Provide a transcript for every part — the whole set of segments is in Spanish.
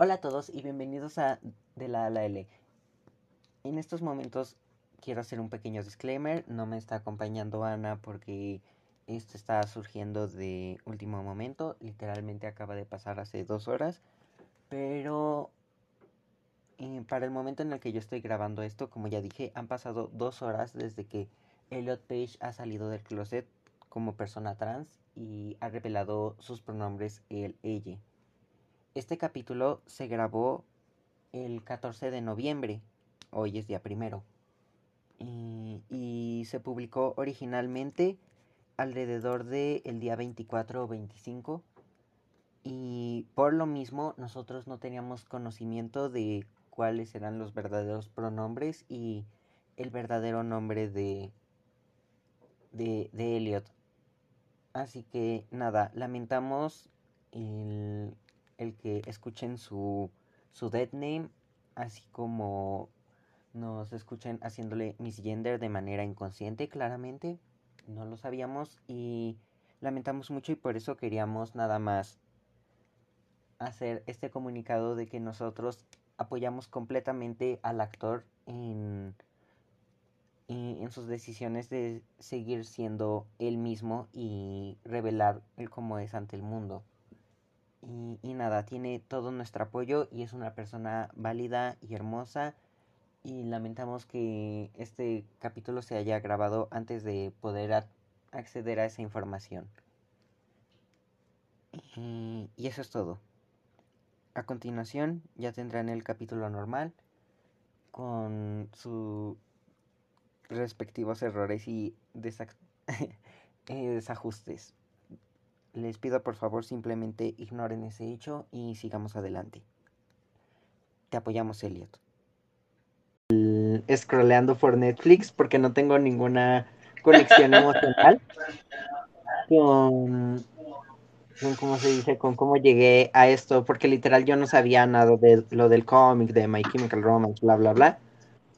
Hola a todos y bienvenidos a De la A la L. En estos momentos quiero hacer un pequeño disclaimer. No me está acompañando Ana porque esto está surgiendo de último momento. Literalmente acaba de pasar hace dos horas. Pero eh, para el momento en el que yo estoy grabando esto, como ya dije, han pasado dos horas desde que Elliot Page ha salido del closet como persona trans y ha revelado sus pronombres el, ella. Este capítulo se grabó el 14 de noviembre, hoy es día primero, y, se publicó originalmente alrededor del el día 24 o 25 y por lo mismo nosotros no teníamos conocimiento de cuáles eran los verdaderos pronombres y el verdadero nombre de, de, de Elliot. Así que nada, lamentamos el, el que escuchen su, su dead name, así como nos escuchen haciéndole misgender de manera inconsciente, claramente. No lo sabíamos y lamentamos mucho y por eso queríamos nada más hacer este comunicado de que nosotros apoyamos completamente al actor en, en, sus decisiones de seguir siendo él mismo y revelar el cómo es ante el mundo. Y, y, nada, tiene todo nuestro apoyo y es una persona válida y hermosa. Y lamentamos que este capítulo se haya grabado antes de poder acceder a esa información. Y, y eso es todo. A continuación ya tendrán el capítulo normal con sus respectivos errores y desajustes. Les pido por favor simplemente ignoren ese hecho y sigamos adelante. Te apoyamos, Elliot. Scrolleando por Netflix porque no tengo ninguna conexión emocional con, con cómo se dice, con cómo llegué a esto, porque literal yo no sabía nada de lo del cómic, de My Chemical Romance, bla, bla, bla,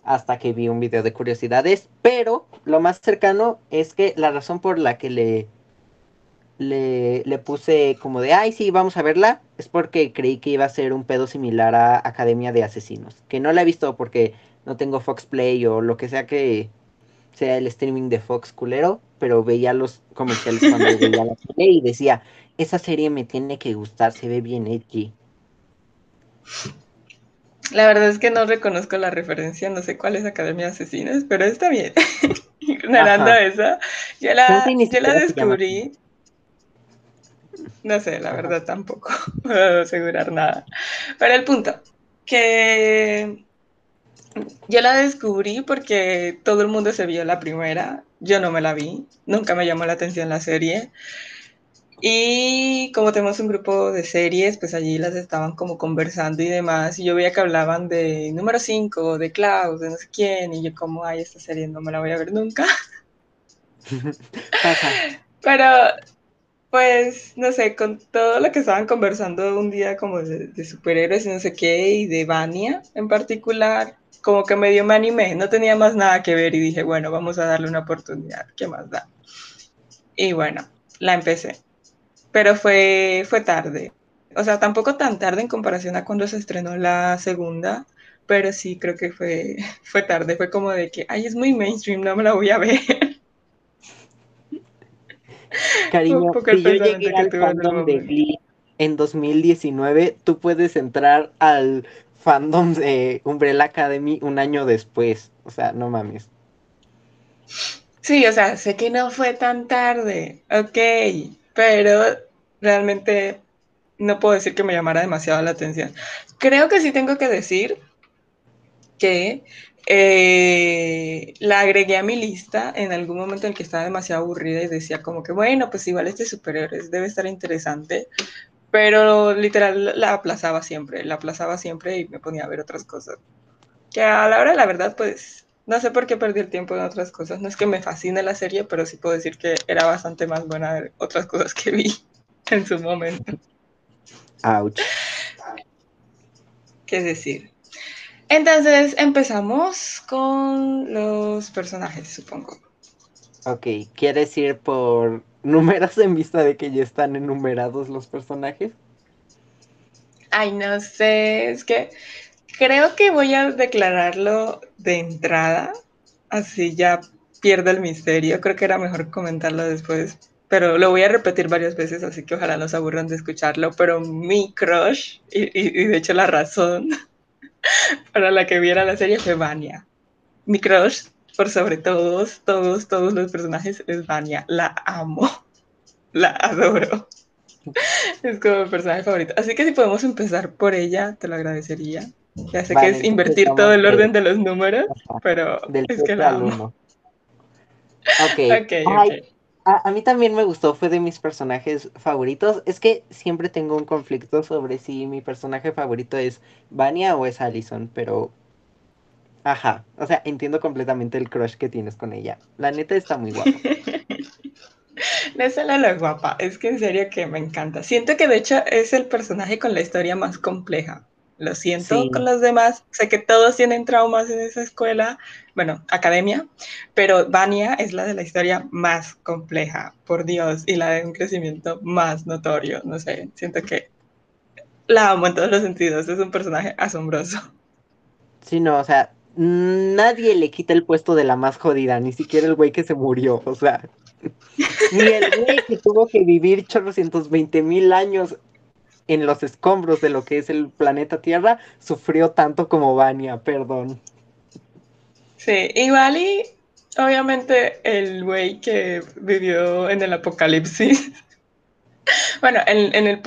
hasta que vi un video de curiosidades, pero lo más cercano es que la razón por la que le le, le, puse como de, ay, sí, vamos a verla, es porque creí que iba a ser un pedo similar a Academia de Asesinos, que no la he visto porque no tengo Fox Play o lo que sea que sea el streaming de Fox culero, pero veía los comerciales cuando veía la serie y decía, esa serie me tiene que gustar, se ve bien edgy. La verdad es que no reconozco la referencia, no sé cuál es Academia de Asesinos, pero está bien. Ignorando Ajá. esa, yo la, yo la descubrí no sé, la verdad tampoco puedo asegurar nada. Pero el punto, que yo la descubrí porque todo el mundo se vio la primera, yo no me la vi, nunca me llamó la atención la serie. Y como tenemos un grupo de series, pues allí las estaban como conversando y demás. Y yo veía que hablaban de número 5, de Klaus, de no sé quién. Y yo como, ay, esta serie no me la voy a ver nunca. Pero pues, no sé, con todo lo que estaban conversando un día como de, superhéroes y no sé qué, y de Vania en particular, como que medio me animé, no tenía más nada que ver y dije, bueno, vamos a darle una oportunidad, ¿qué más da? Y bueno, la empecé, pero fue, fue tarde, o sea, tampoco tan tarde en comparación a cuando se estrenó la segunda, pero sí creo que fue, fue tarde, fue como de que, ay, es muy mainstream, no me la voy a ver. Cariño, si yo llegué al fandom de Glee en 2019, tú puedes entrar al fandom de Umbrella Academy un año después. O sea, no mames. Sí, o sea, sé que no fue tan tarde, ok, pero realmente no puedo decir que me llamara demasiado la atención. Creo que sí tengo que decir que eh, la agregué a mi lista en algún momento en el que estaba demasiado aburrida y decía como que, bueno, pues igual este superhéroes debe estar interesante, pero literal la aplazaba siempre, la aplazaba siempre y me ponía a ver otras cosas. Que a la hora de la verdad, pues no sé por qué perdí el tiempo en otras cosas. No es que me fascine la serie, pero sí puedo decir que era bastante más buena de otras cosas que vi en su momento. Ouch. ¿Qué decir? Entonces empezamos con los personajes, supongo. Ok, ¿quieres ir por números en vista de que ya están enumerados los personajes? Ay, no sé, es que creo que voy a declararlo de entrada, así ya pierdo el misterio. Creo que era mejor comentarlo después, pero lo voy a repetir varias veces, así que ojalá no se aburran de escucharlo. Pero mi crush, y, y de hecho la razón para la que viera la serie fue Vania. Mi crush, por sobre todos, todos, todos los personajes, es Vania. La amo, la adoro. Es como mi personaje favorito. Así que si podemos empezar por ella, te lo agradecería. Ya sé que es invertir todo el orden de los números, pero es que la amo. Ok. okay, okay. A, mí también me gustó, fue de mis personajes favoritos. Es que siempre tengo un conflicto sobre si mi personaje favorito es Vania o es Allison, pero... Ajá, o sea, entiendo completamente el crush que tienes con ella. La neta está muy guapa. no es solo la guapa, es que en serio que me encanta. Siento que de hecho es el personaje con la historia más compleja. Lo siento con los demás. Sé que todos tienen traumas en esa escuela, bueno, academia, pero Vania es la de la historia más compleja, por Dios, y la de un crecimiento más notorio. No sé, siento que la amo en todos los sentidos. Es un personaje asombroso. Sí, no, o sea, nadie le quita el puesto de la más jodida, ni siquiera el güey que se murió, o sea. Ni el güey que tuvo que vivir veinte mil años en los escombros de lo que es el planeta Tierra sufrió tanto como Vania, perdón. Sí, igual y obviamente el güey que vivió en el apocalipsis, bueno, en, en el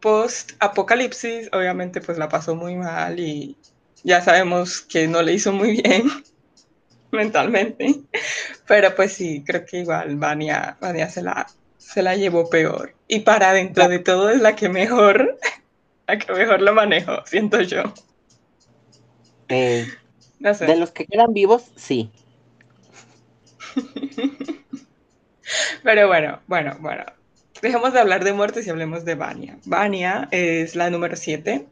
post-apocalipsis obviamente pues la pasó muy mal y ya sabemos que no le hizo muy bien mentalmente, pero pues sí, creo que igual Vania, Vania se la se la llevó peor. Y para dentro de todo es la que mejor, la que mejor lo manejo, siento yo. Eh, De los que quedan vivos, sí. Pero bueno, bueno, bueno. Dejemos de hablar de muertes y hablemos de Vania. Vania es la número 7.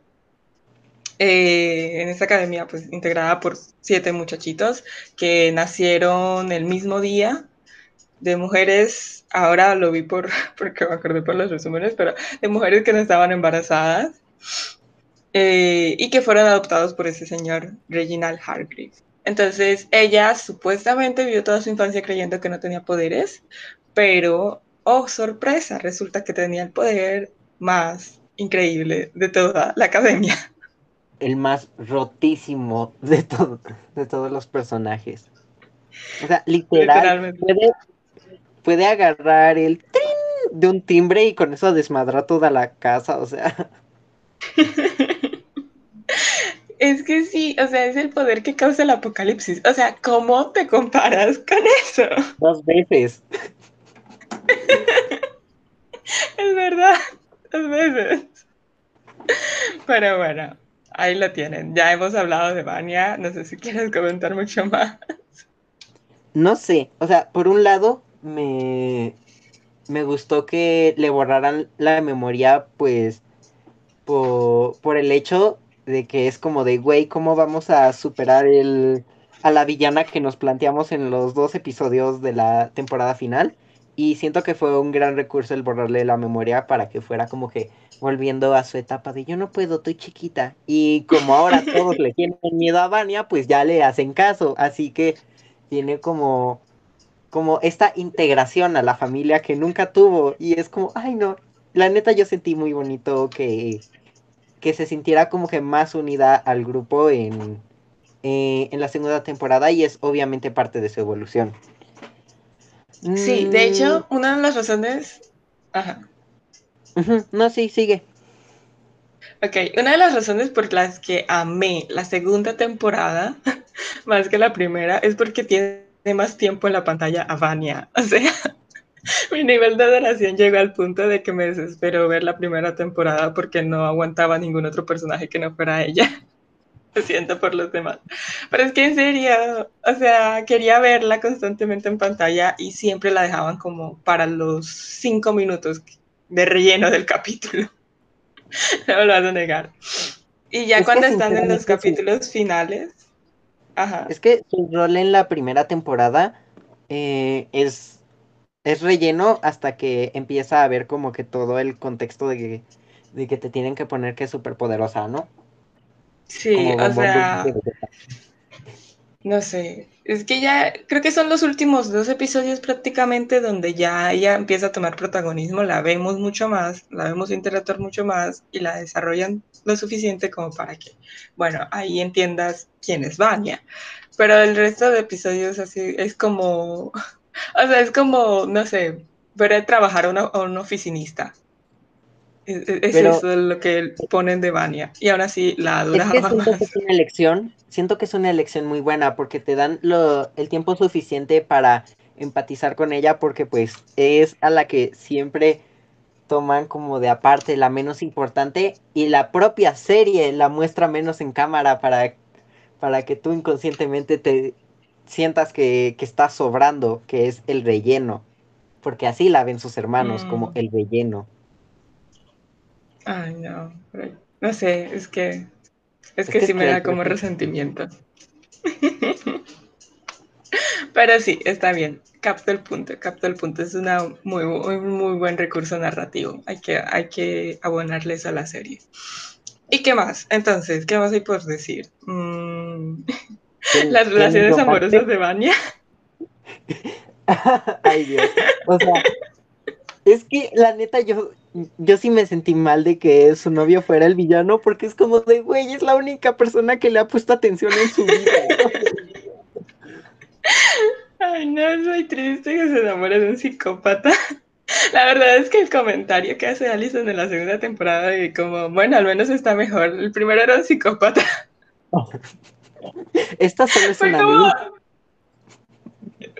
Eh, en esta academia, pues integrada por siete muchachitos que nacieron el mismo día de mujeres, ahora lo vi por, porque me acordé por los resúmenes, pero de mujeres que no estaban embarazadas eh, y que fueron adoptados por ese señor Reginald Hargreaves. Entonces, ella supuestamente vivió toda su infancia creyendo que no tenía poderes, pero, oh, sorpresa, resulta que tenía el poder más increíble de toda la academia. El más rotísimo de, todo, de todos los personajes. O sea, literal, puede puede agarrar el trin de un timbre y con eso desmadrar toda la casa, o sea. Es que sí, o sea, es el poder que causa el apocalipsis. O sea, ¿cómo te comparas con eso? Dos veces. es verdad, dos veces. Pero bueno, ahí lo tienen. Ya hemos hablado de Vania, no sé si quieres comentar mucho más. No sé, o sea, por un lado, me, me gustó que le borraran la memoria, pues, por, por el hecho de que es como de, güey, ¿cómo vamos a superar el, a la villana que nos planteamos en los dos episodios de la temporada final? Y siento que fue un gran recurso el borrarle la memoria para que fuera como que volviendo a su etapa de yo no puedo, estoy chiquita. Y como ahora todos le tienen miedo a Vania, pues ya le hacen caso. Así que tiene como como esta integración a la familia que nunca tuvo y es como, ay no, la neta yo sentí muy bonito que, que se sintiera como que más unida al grupo en, eh, en la segunda temporada y es obviamente parte de su evolución. Sí, de hecho, mm. una de las razones... Ajá. No, sí, sigue. Ok, una de las razones por las que amé la segunda temporada más que la primera es porque tiene más tiempo en la pantalla a Vania. O sea, mi nivel de adoración llegó al punto de que me desesperó ver la primera temporada porque no aguantaba ningún otro personaje que no fuera ella. Lo siento por los demás. Pero es que en serio, o sea, quería verla constantemente en pantalla y siempre la dejaban como para los cinco minutos de relleno del capítulo. No me lo vas a negar. Y ya cuando están en los capítulos finales, es que su rol en la primera temporada eh, es, es relleno hasta que empieza a ver como que todo el contexto de, de que te tienen que poner que es súper poderosa, ¿no? Sí, o sea, no sé, es que ya creo que son los últimos dos episodios prácticamente donde ya ella empieza a tomar protagonismo, la vemos mucho más, la vemos interactuar mucho más y la desarrollan lo suficiente como para que, bueno, ahí entiendas quién es Vania. Pero el resto de episodios así es como, o sea, es como, no sé, ver a trabajar a, un oficinista. Es, eso lo que ponen de Vania. Y ahora sí la adoraba. Es que es una elección, siento que es una elección muy buena porque te dan lo, el tiempo suficiente para empatizar con ella porque pues es a la que siempre toman como de aparte la menos importante y la propia serie la muestra menos en cámara para, para que tú inconscientemente te sientas que, que estás sobrando, que es el relleno, porque así la ven sus hermanos, como mm. el relleno. Ay, no, no sé, es que, es, que, sí me da como resentimiento. Pero sí, está bien. Capta el punto, capta el punto. Es una muy, muy, buen recurso narrativo. Hay que, hay que abonarles a la serie. ¿Y qué más? Entonces, ¿qué más hay por decir? Mm, las relaciones amorosas de Vania. Ay, Dios. O sea, es que la neta yo, yo sí me sentí mal de que su novio fuera el villano porque es como de, güey, es la única persona que le ha puesto atención en su vida. Ay, no, es muy triste que se enamore de un psicópata. La verdad es que el comentario que hace Alison en la segunda temporada de como, bueno, al menos está mejor. El primero era un psicópata. Esta solo es fue como,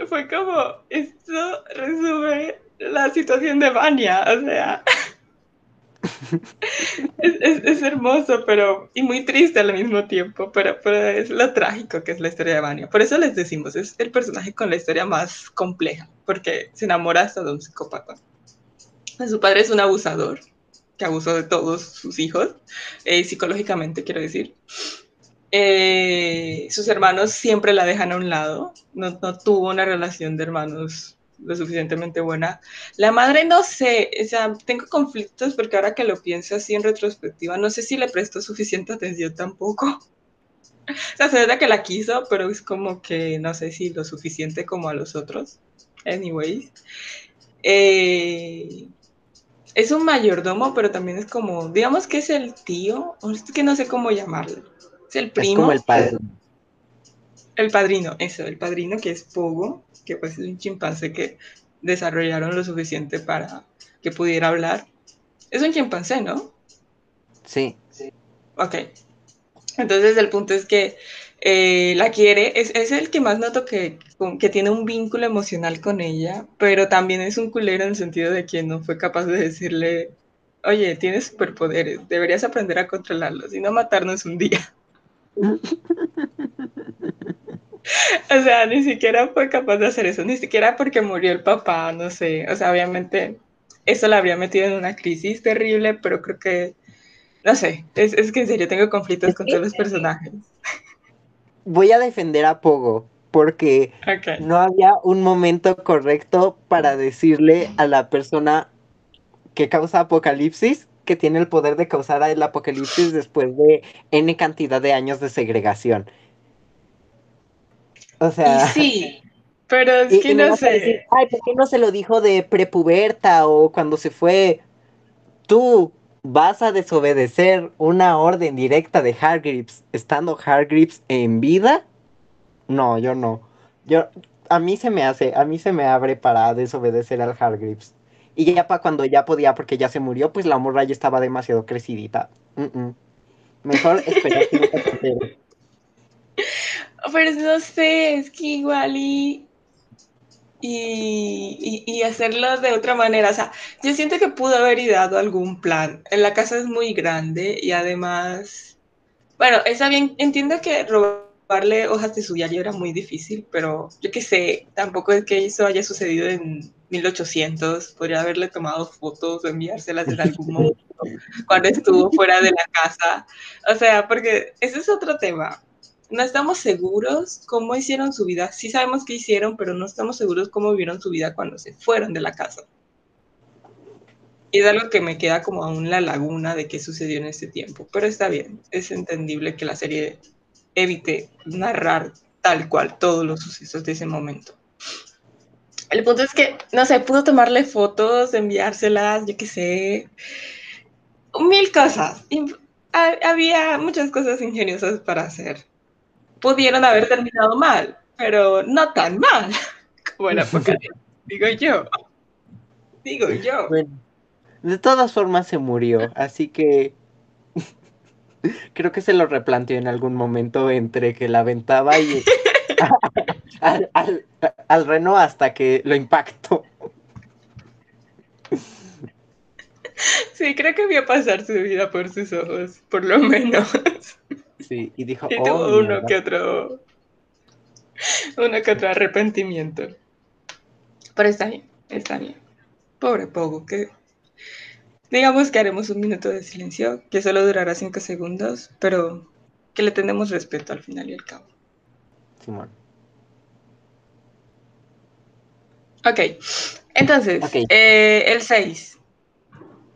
Fue como, esto resume la situación de Vania, o sea es, hermoso, pero y muy triste al mismo tiempo, pero, pero es lo trágico que es la historia de Vania. Por eso les decimos, es el personaje con la historia más compleja, porque se enamora hasta de un psicópata. Su padre es un abusador, que abusó de todos sus hijos, eh, psicológicamente quiero decir. Eh, sus hermanos siempre la dejan a un lado, no, no tuvo una relación de hermanos lo suficientemente buena. La madre no sé, o sea, tengo conflictos porque ahora que lo pienso así en retrospectiva, no sé si le prestó suficiente atención tampoco. O sea, se ve que la quiso, pero es como que no sé si lo suficiente como a los otros. Anyways. Eh, es un mayordomo, pero también es como, digamos que es el tío, o es que no sé cómo llamarlo. Es el primo. Es como el padre. El padrino, eso, el padrino que es Pogo que pues es un chimpancé que desarrollaron lo suficiente para que pudiera hablar. Es un chimpancé, ¿no? Sí. Ok. Entonces el punto es que eh, la quiere, es, es, el que más noto que, que tiene un vínculo emocional con ella, pero también es un culero en el sentido de que no fue capaz de decirle, oye, tienes superpoderes, deberías aprender a controlarlos y no matarnos un día. o sea, ni siquiera fue capaz de hacer eso, ni siquiera porque murió el papá, no sé, o sea, obviamente eso la habría metido en una crisis terrible, pero creo que, no sé, es, es que en serio tengo conflictos con todos los personajes. Voy a defender a Pogo, porque no había un momento correcto para decirle a la persona que causa apocalipsis que tiene el poder de causar el apocalipsis después de N cantidad de años de segregación. O sea. sí, pero es que no sé. Ay, ¿por qué no se lo dijo de prepuberta o cuando se fue? Tú vas a desobedecer una orden directa de Hargreaves estando Hargreaves en vida? No, yo no. Yo, a mí se me hace, a mí se me abre para desobedecer al Hargreaves. Y ya para cuando ya podía, porque ya se murió, pues la morra ya estaba demasiado crecidita. Mejor esperar que no pero no sé, es que igual y, y, hacerlo de otra manera. O sea, yo siento que pudo haber ideado algún plan. La casa es muy grande y además, bueno, está bien, entiendo que robarle hojas de su diario era muy difícil, pero yo qué sé, tampoco es que eso haya sucedido en 1800. Podría haberle tomado fotos o enviárselas en algún momento cuando estuvo fuera de la casa. O sea, porque ese es otro tema no estamos seguros cómo hicieron su vida. Sí sabemos qué hicieron, pero no estamos seguros cómo vivieron su vida cuando se fueron de la casa. Y es algo que me queda como aún la laguna de qué sucedió en este tiempo. Pero está bien, es entendible que la serie evite narrar tal cual todos los sucesos de ese momento. El punto es que, no sé, pudo tomarle fotos, enviárselas, yo qué sé, mil cosas. había muchas cosas ingeniosas para hacer. Pudieron haber terminado mal, pero no tan mal como la digo yo. Digo yo. de todas formas se murió, así que creo que se lo replanteó en algún momento entre que la aventaba y al, al, reno hasta que lo impactó. Sí, creo que vio pasar su vida por sus ojos, por lo menos. Sí, y dijo, y tuvo oh, uno que otro, uno que otro arrepentimiento. Pero está bien, está bien. Pobre Pogo, que digamos que haremos un minuto de silencio, que solo durará cinco segundos, pero que le tenemos respeto al final y al cabo. Simón. Ok, entonces, eh, el 6.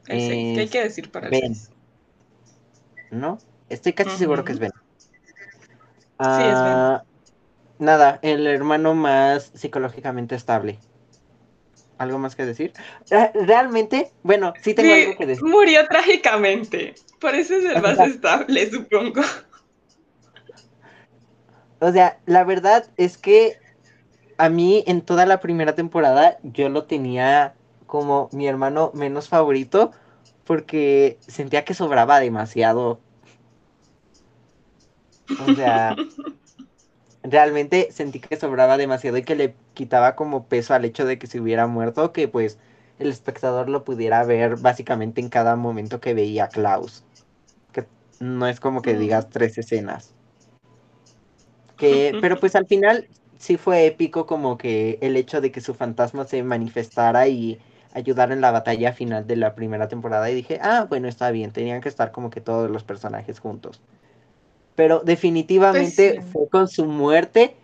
El 6, ¿qué hay que decir para el 6? ¿No? Estoy casi seguro que es Ben. sí, es Ben. Ah, nada, el hermano más psicológicamente estable. ¿Algo más que decir? Ah, realmente, bueno, sí tengo algo que decir. Murió trágicamente. Por eso es el más estable, supongo. O sea, la verdad es que a mí en toda la primera temporada yo lo tenía como mi hermano menos favorito porque sentía que sobraba demasiado. O sea, realmente sentí que sobraba demasiado y que le quitaba como peso al hecho de que se hubiera muerto, que pues el espectador lo pudiera ver básicamente en cada momento que veía a Klaus. Que no es como que digas tres escenas. Que, pero pues al final sí fue épico como que el hecho de que su fantasma se manifestara y ayudara en la batalla final de la primera temporada y dije, ah, bueno, está bien, tenían que estar como que todos los personajes juntos. Pero definitivamente pues fue con su muerte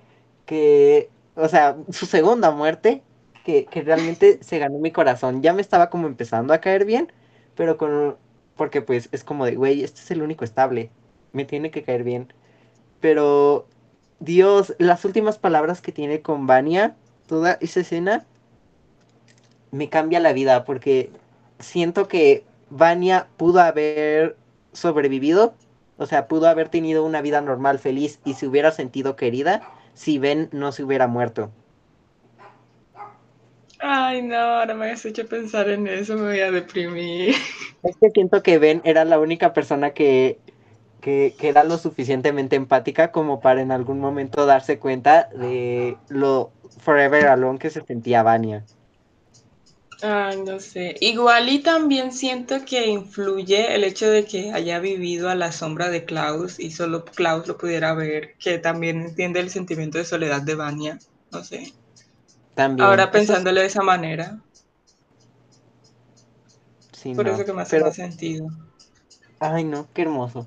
que, o sea, su segunda muerte, que, que realmente se ganó mi corazón. Ya me estaba como empezando a caer bien, pero con, porque pues es como de, güey, este es el único estable, me tiene que caer bien. Pero Dios, las últimas palabras que tiene con Vania, toda esa escena, me cambia la vida porque siento que Vania pudo haber sobrevivido, o sea, pudo haber tenido una vida normal, feliz y se hubiera sentido querida si Ben no se hubiera muerto. Ay, no, ahora me has hecho pensar en eso, me voy a deprimir. Es que siento que Ben era la única persona que que, era lo suficientemente empática como para en algún momento darse cuenta de lo forever alone que se sentía Vania. Ay, no sé. Igual y también siento que influye el hecho de que haya vivido a la sombra de Klaus y solo Klaus lo pudiera ver, que también entiende el sentimiento de soledad de Vania. No sé. También. Ahora pensándolo de esa manera. Sí, Por eso que me hace más sentido. Ay, no, qué hermoso.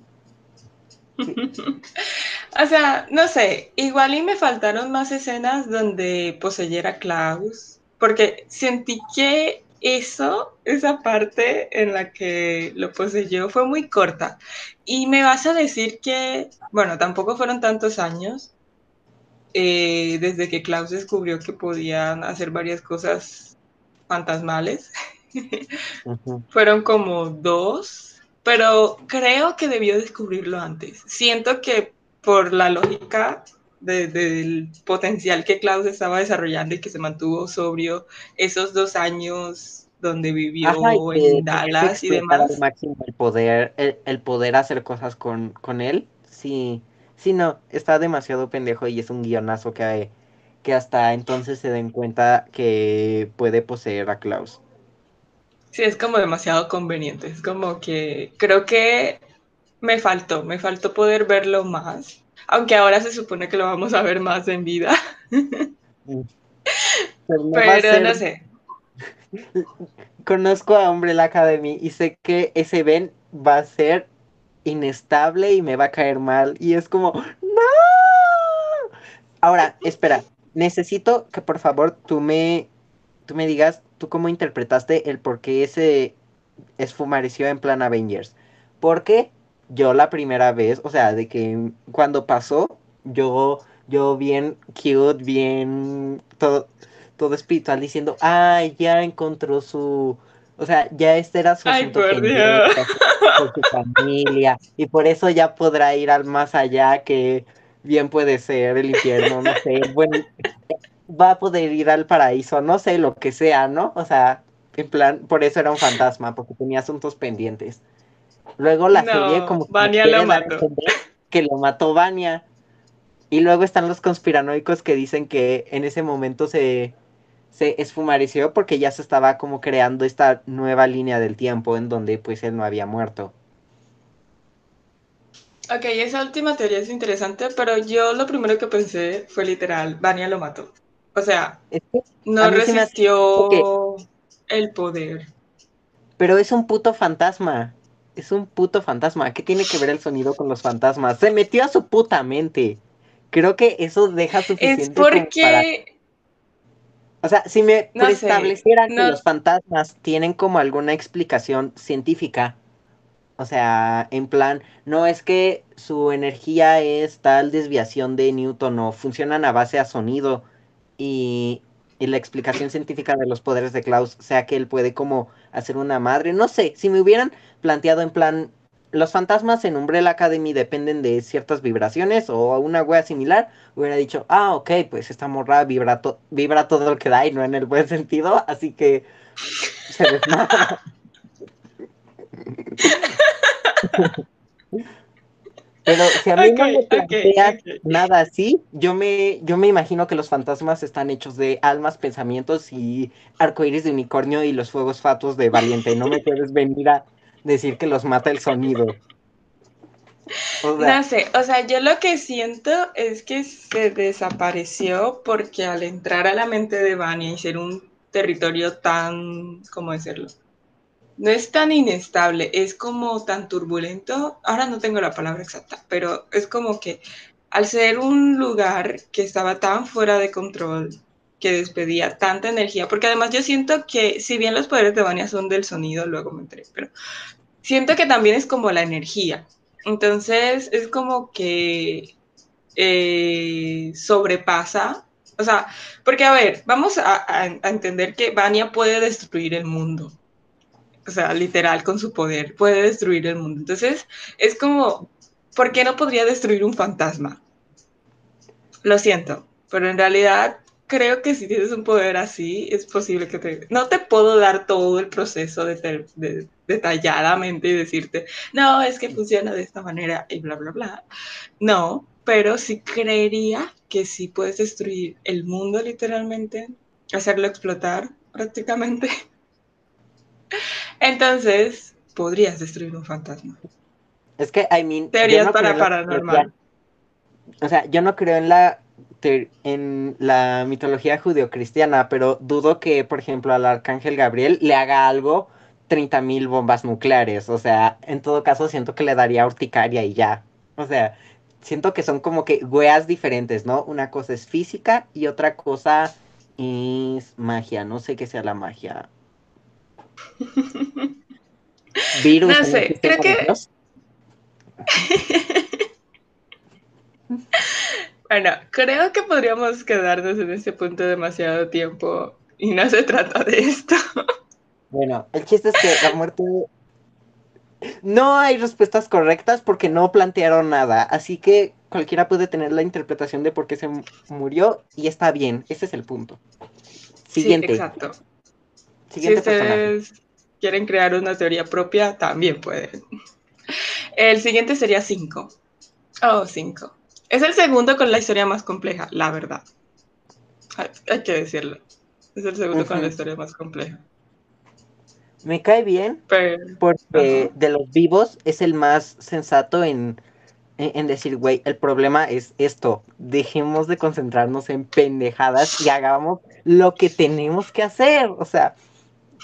o sea, no sé, igual y me faltaron más escenas donde poseyera Klaus, porque sentí que eso, esa parte en la que lo poseyó fue muy corta. Y me vas a decir que, bueno, tampoco fueron tantos años eh, desde que Klaus descubrió que podían hacer varias cosas fantasmales. Fueron como dos, pero creo que debió descubrirlo antes. Siento que por la lógica del potencial que Klaus estaba desarrollando y que se mantuvo sobrio esos dos años donde vivió en Dallas y demás. máximo el poder, el, poder hacer cosas con, con, él, sí, sí, no, está demasiado pendejo y es un guionazo que, que hasta entonces se den cuenta que puede poseer a Klaus. Sí, es como demasiado conveniente. Es como que creo que me faltó, me faltó poder verlo más. Aunque ahora se supone que lo vamos a ver más en vida. Pero, no, sé. Conozco a Umbrella Academy y sé que ese Ben va a ser inestable y me va a caer mal. Y es como, ¡No! Ahora, espera, necesito que por favor tú me, tú me digas ¿tú cómo interpretaste el por qué ese esfumareció en plan Avengers. Porque yo la primera vez, o sea, de que cuando pasó, yo, yo bien cute, bien todo, todo espiritual diciendo, ay, ya encontró su, o sea, ya este era su Ay, asunto pendiente con su familia y por eso ya podrá ir al más allá que bien puede ser el infierno, no sé, bueno, va a poder ir al paraíso, no sé, lo que sea, ¿no? O sea, en plan, por eso era un fantasma, porque tenía asuntos pendientes. Luego la serie No, como que lo mató. entender que lo mató Vania. Y luego están los conspiranoicos que dicen que en ese momento se, se esfumareció porque ya se estaba como creando esta nueva línea del tiempo en donde pues él no había muerto. Ok, esa última teoría es interesante, pero yo lo primero que pensé fue literal, Vania lo mató. O sea, Es que no se hace resistió el poder. Pero es un puto fantasma. Es un puto fantasma. ¿Qué tiene que ver el sonido con los fantasmas? Se metió a su puta mente. Creo que eso deja suficiente Es como para... porque, O sea, si me No sé, preestablecieran que los fantasmas tienen como alguna explicación científica, o sea, en plan, no es que su energía es tal desviación de Newton o funcionan a base a sonido y, y la explicación científica de los poderes de Klaus sea que él puede como hacer una madre, no sé, si me hubieran planteado en plan, los fantasmas en Umbrella Academy dependen de ciertas vibraciones o una wea similar, hubiera dicho, ah, ok, pues esta morra vibra, to- vibra todo lo que da y no en el buen sentido, así que se desmadra. Pero si a mí no me planteas ok. nada así, yo me, yo me imagino que los fantasmas están hechos de almas, pensamientos y arcoíris de unicornio y los fuegos fatuos de valiente. No me puedes venir a decir que los mata el sonido. No sé, o sea, yo lo que siento es que se desapareció porque al entrar a la mente de Vania y ser un territorio tan, ¿cómo decirlo? No es tan inestable, es como tan turbulento. Ahora no tengo la palabra exacta, pero es como que al ser un lugar que estaba tan fuera de control, que despedía tanta energía, porque además yo siento que si bien los poderes de Vania son del sonido, luego me enteré, pero siento que también es como la energía. Entonces es como que eh, sobrepasa, o sea, porque a ver, vamos a, a, entender que Vania puede destruir el mundo o sea, literal, con su poder, puede destruir el mundo. Entonces, es como, ¿por qué no podría destruir un fantasma? Lo siento, pero en realidad creo que si tienes un poder así, es posible que te... No te puedo dar todo el proceso de, de, de, detalladamente y decirte, no, es que funciona de esta manera y bla, bla, bla. No, pero sí creería que sí puedes destruir el mundo literalmente, hacerlo explotar prácticamente. Entonces, podrías destruir un fantasma. es que, I mean, Teorías no para la paranormal. O sea, yo no creo en la en la mitología judeocristiana, pero dudo que, por ejemplo, al arcángel Gabriel le haga algo 30.000 bombas nucleares. O sea, en todo caso siento que le daría urticaria y ya. O sea, siento que son como que weas diferentes, ¿no? Una cosa es física y otra cosa es magia. No sé qué sea la magia. Virus. No sé, creo que-. Bueno, creo que podríamos quedarnos en este punto demasiado tiempo y no se trata de esto. Bueno, el chiste es que la muerte... No hay respuestas correctas porque no plantearon nada, así que cualquiera puede tener la interpretación de por qué se mu- murió y está bien, ese es el punto. Siguiente, Sí, exacto. siguiente si personaje. ustedes quieren crear una teoría propia, también pueden. El siguiente sería 5. Oh, 5. Es el segundo con la historia más compleja, la verdad. Hay, hay que decirlo. Es el segundo con la historia más compleja. Me cae bien Pero, porque de los vivos es el más sensato en, en, en decir, güey, el problema es esto, dejemos de concentrarnos en pendejadas y hagamos lo que tenemos que hacer. O sea,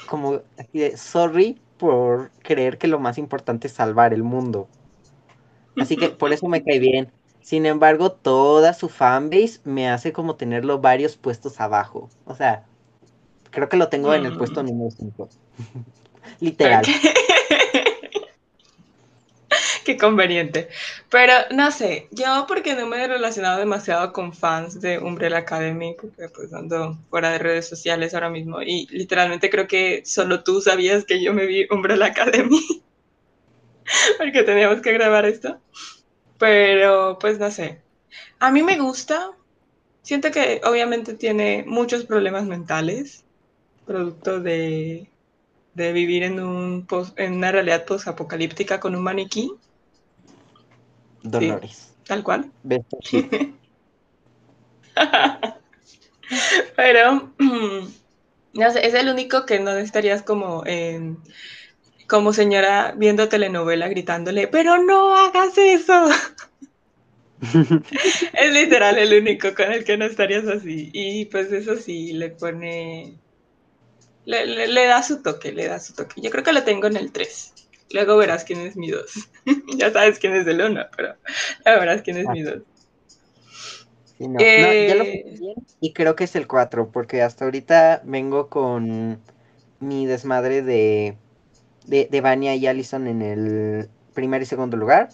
como así de, sorry por creer que lo más importante es salvar el mundo. Así que por eso me cae bien. Sin embargo, toda su fanbase me hace como tenerlo varios puestos abajo. O sea, creo que lo tengo en el puesto número 5. Literal. Qué conveniente. Pero no sé, yo porque no me he relacionado demasiado con fans de Umbrella Academy, porque pues ando fuera de redes sociales ahora mismo y literalmente creo que solo tú sabías que yo me vi Umbrella Academy, porque teníamos que grabar esto. Pero pues no sé, a mí me gusta, siento que obviamente tiene muchos problemas mentales, producto de, de vivir en, un en una realidad post-apocalíptica con un maniquí Dolores. tal cual. Pero, no sé, es el único que no estarías como como señora viendo telenovela gritándole, pero no hagas eso. es literal el único con el que no estarías así. Y pues eso sí, le pone... Le, le da su toque, le da su toque. Yo creo que lo tengo en el 3. Luego verás quién es mi 2. ya sabes quién es el 1, pero luego verás quién es mi 2. Sí, no. ya lo bien y creo que es el 4, porque hasta ahorita vengo con mi desmadre de, de, de Vania y Allison en el primer y segundo lugar.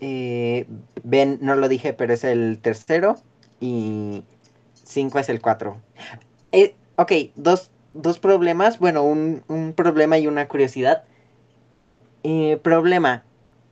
Eh, ben, no lo dije, pero es el tercero. Y 5 es el 4. Eh, ok, dos, dos problemas. Bueno, un, un problema y una curiosidad. Eh, problema.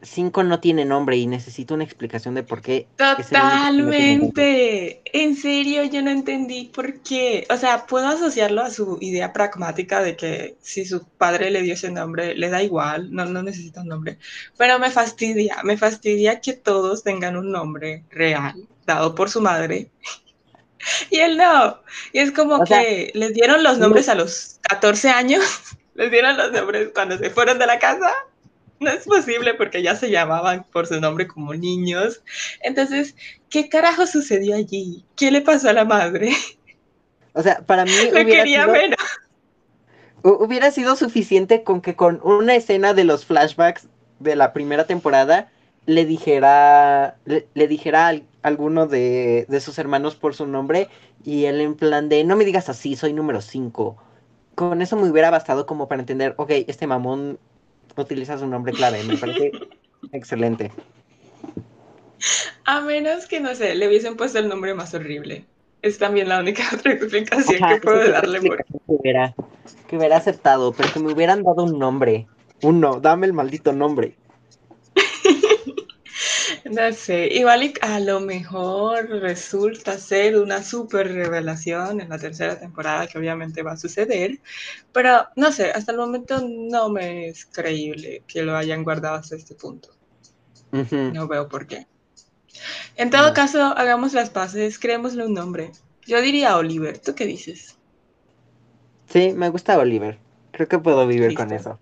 5 no tiene nombre y necesito una explicación de por qué. Totalmente. en serio, yo no entendí por qué. O sea, puedo asociarlo a su idea pragmática de que si su padre le dio ese nombre, le da igual, no, no necesita un nombre. Pero me fastidia, me fastidia que todos tengan un nombre real, dado por su madre. y él no. Y es como que les dieron los nombres a los 14 años. les dieron los nombres cuando se fueron de la casa no es posible porque ya se llamaban por su nombre como niños. Entonces, ¿qué carajo sucedió allí? ¿Qué le pasó a la madre? O sea, para mí hubiera quería sido, menos. Hubiera sido suficiente con que con una escena de los flashbacks de la primera temporada le dijera le, dijera a alguno de, de, sus hermanos por su nombre y él en plan de no me digas así, soy número 5. Con eso me hubiera bastado como para entender, ok, este mamón utilizas un nombre clave. Me parece excelente. A menos que, no sé, le hubiesen puesto el nombre más horrible. Es también la única otra explicación que puedo darle. Por... Que, hubiera, que hubiera aceptado, pero que me hubieran dado un nombre. Uno, dame el maldito nombre. No sé, igual a lo mejor resulta ser una super revelación en la tercera temporada que obviamente va a suceder, pero no sé, hasta el momento no me es creíble que lo hayan guardado hasta este punto. No veo por qué. En todo caso, hagamos las paces, creémosle un nombre. Yo diría Oliver, ¿tú qué dices? Sí, me gusta Oliver. Creo que puedo vivir con eso.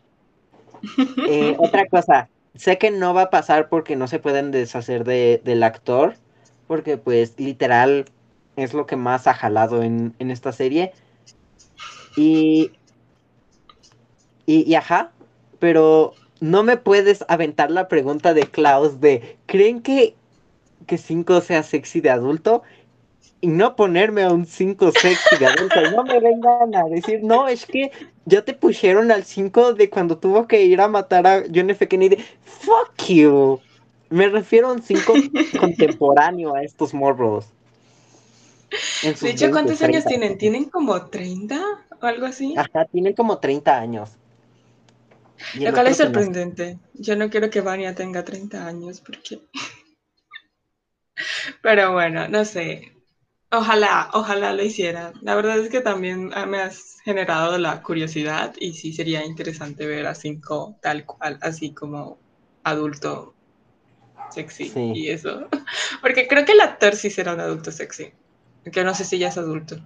Eh, otra cosa, sé que no va a pasar porque no se pueden deshacer de, del actor, porque pues literal es lo que más ha jalado en, en esta serie. Y, y, ajá, pero no me puedes aventar la pregunta de Klaus de, ¿creen que, que 5 sea sexy de adulto? Y no ponerme a un 5 sexy de adulto. No me vengan a decir, no, es que ya te pusieron al 5 de cuando tuvo que ir a matar a John F. Kennedy. Fuck you. Me refiero a un 5 contemporáneo a estos morros. De hecho, ¿cuántos años tienen? ¿Tienen como 30 o algo así? Ajá, tienen como 30 años. Lo cual es sorprendente. Yo no quiero que Vania tenga 30 años porque... Pero bueno, no sé. Ojalá, ojalá lo hiciera. La verdad es que también me has generado la curiosidad y sí sería interesante ver a Cinco tal cual, así como adulto sexy y eso. Porque creo que el actor sí será un adulto sexy. Que no sé si ya es adulto.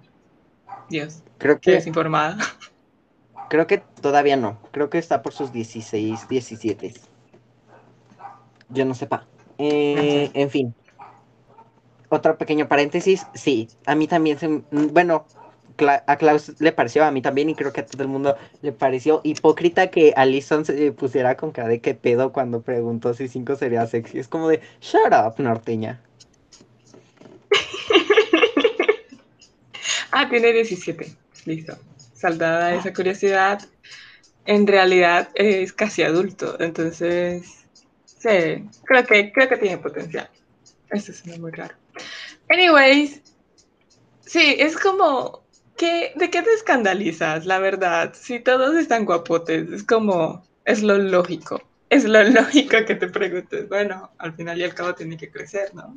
Dios. Creo que es informada. Creo que todavía no. Creo que está por sus 16, 17. Yo no sepa. Eh, en fin otro pequeño paréntesis, sí, a mí también se, bueno, a Klaus le pareció, a mí también, y creo que a todo el mundo le pareció hipócrita que Alison se pusiera con cara de qué pedo cuando preguntó si 5 sería sexy. Es como de, shut up, norteña. ah, tiene 17, listo. Saldada esa curiosidad. en realidad es casi adulto. Entonces, sí, creo que, creo que tiene potencial. Eso suena muy raro. Anyways, sí, es como, ¿qué, ¿de qué te escandalizas, la verdad? Si todos están guapotes, es como, es lo lógico. Es lo lógico que te preguntes. Bueno, al final y al cabo tiene que crecer, ¿no?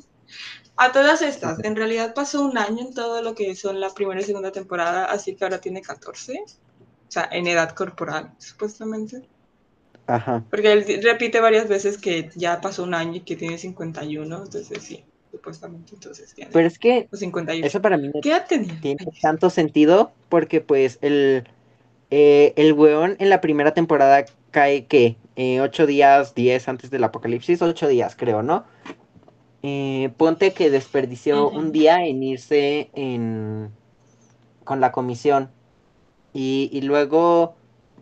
A todas estas, en realidad pasó un año en todo lo que son la primera y segunda temporada, así que ahora tiene 14. O sea, en edad corporal, supuestamente. Ajá. Porque él repite varias veces que ya pasó un año y que tiene 51, entonces sí, supuestamente entonces tiene Pero es que 51. eso para mí no tiene tanto sentido porque pues el, eh, el weón en la primera temporada cae que eh, ocho días, diez antes del apocalipsis, ocho días creo, ¿no? Eh, ponte que desperdició un día en irse en con la comisión y, y luego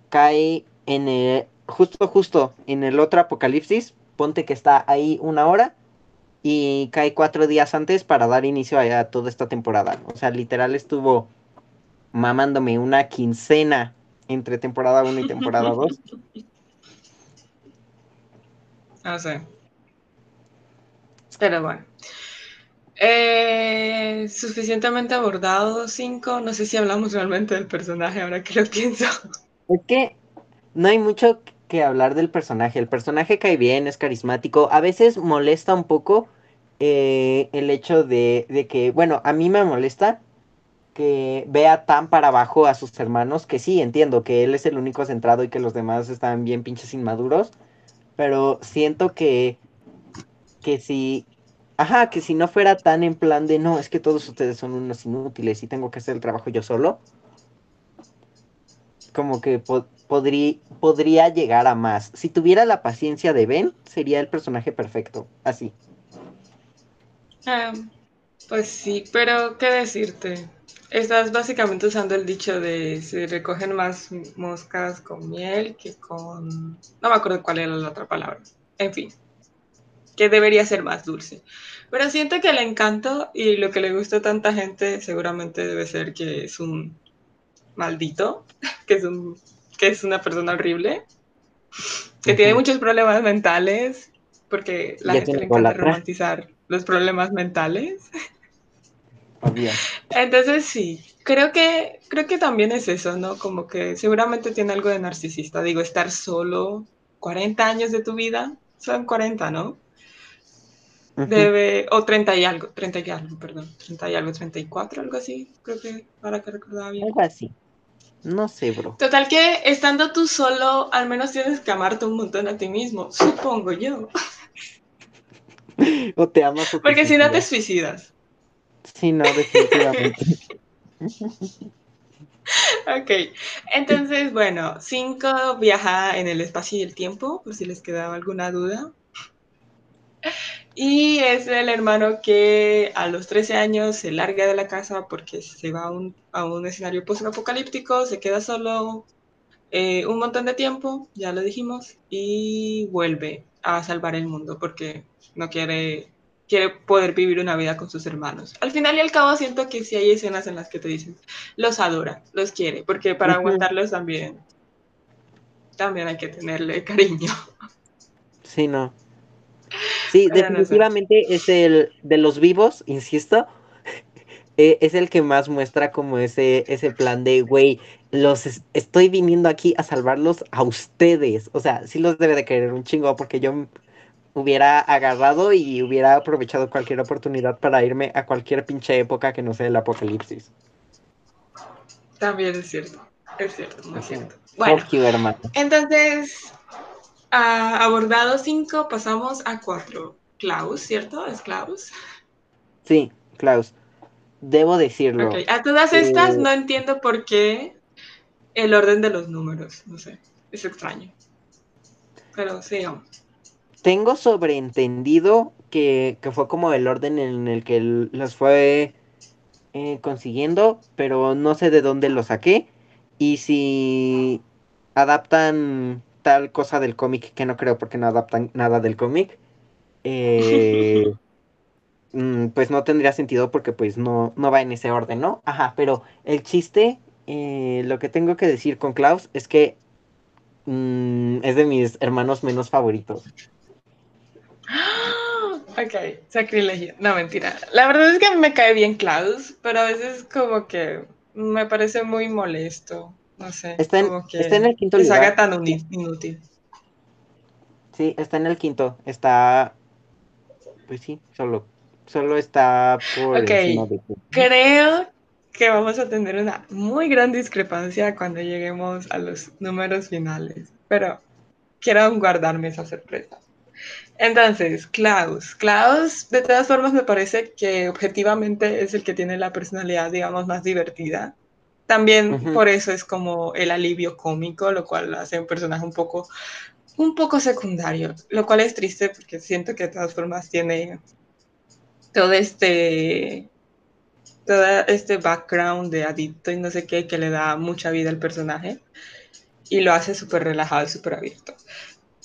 cae en el justo justo en el otro apocalipsis, ponte que está ahí una hora y cae cuatro días antes para dar inicio a, a toda esta temporada. O sea, literal estuvo mamándome una quincena entre temporada 1 y temporada 2. No sé. Pero bueno. Eh, suficientemente abordado, 5. No sé si hablamos realmente del personaje ahora que lo pienso. Es que no hay mucho que hablar del personaje. El personaje cae bien, es carismático. A veces molesta un poco eh, el hecho de, de que, bueno, a mí me molesta que vea tan para abajo a sus hermanos, que sí, entiendo que él es el único centrado y que los demás están bien pinches inmaduros, pero siento que, que si, ajá, que si no fuera tan en plan de, no, es que todos ustedes son unos inútiles y tengo que hacer el trabajo yo solo, como que po podría, podría llegar a más. Si tuviera la paciencia de Ben, sería el personaje perfecto, así. Ah, pues sí, pero ¿qué decirte? Estás básicamente usando el dicho de se recogen más moscas con miel que con... No me acuerdo cuál era la otra palabra. En fin, que debería ser más dulce. Pero siento que el encanto y lo que le gusta a tanta gente seguramente debe ser que es un maldito, que es, un, que es una persona horrible, que tiene Ujú. muchos problemas mentales, porque la Ya gente tiene le encanta romantizar los problemas mentales. Obvio. Entonces sí, creo que, creo que también es eso, ¿no? Como que seguramente tiene algo de narcisista. Digo, estar solo 40 años de tu vida, son 40, ¿no? Debe, o 30 y algo, 30 y algo, perdón, 30 y algo, 34, algo así, creo que ahora que recordaba bien. Algo así. No sé, bro. Total que estando tú solo, al menos tienes que amarte un montón a ti mismo, supongo yo. O te amas o te Porque si no te suicidas. Sí, no, definitivamente. Ok, entonces, bueno, 5 viaja en el espacio y el tiempo, por si les quedaba alguna duda. Y es el hermano que a los 13 años se larga de la casa porque se va a un, a un escenario post-apocalíptico, se queda solo eh, un montón de tiempo, ya lo dijimos, y vuelve a salvar el mundo porque no quiere, quiere poder vivir una vida con sus hermanos. Al final y al cabo siento que sí hay escenas en las que te dicen, los adora, los quiere, porque para aguantarlos también, también hay que tenerle cariño. Sí, no. Sí, Pero no sé. definitivamente es el de los vivos, insisto, eh, es el que más muestra como ese, ese plan de, güey, los es- estoy viniendo aquí a salvarlos a ustedes. O sea, sí los debe de querer un chingo porque yo hubiera agarrado y hubiera aprovechado cualquier oportunidad para irme a cualquier pinche época que no sea el apocalipsis. También es cierto, es cierto, muy Ujú. cierto. Bueno, Fuck you, hermano. entonces, a abordado 5, pasamos a 4. Klaus, ¿cierto? ¿Es Klaus? Sí, Klaus. Debo decirlo. Ok, a todas estas Eh, no entiendo por qué el orden de los números, no sé, es extraño. Pero sigamos. Tengo sobreentendido que, que fue como el orden en el que los fue eh, consiguiendo, pero no sé de dónde lo saqué. Y si adaptan tal cosa del cómic, que no creo porque no adaptan nada del cómic, eh, mm, pues no tendría sentido porque pues no, no va en ese orden, ¿no? Ajá, pero el chiste, eh, lo que tengo que decir con Klaus es que mm, es de mis hermanos menos favoritos. Ok, sacrilegio. No, mentira. La verdad es que me cae bien Klaus, pero a veces como que me parece muy molesto. No sé. Está en, como que está en el quinto se haga lugar. tan inútil. Sí, está en el quinto. Está. Pues sí, solo. Solo está por Ok. encima de. Creo que vamos a tener una muy gran discrepancia cuando lleguemos a los números finales, pero quiero guardarme esa sorpresa. Entonces, Klaus. Klaus, de todas formas, me parece que objetivamente es el que tiene la personalidad, digamos, más divertida. También por eso es como el alivio cómico, lo cual hace un personaje un poco, un poco secundario, lo cual es triste porque siento que de todas formas tiene todo este todo este background de adicto y no sé qué que le da mucha vida al personaje y lo hace súper relajado y súper abierto.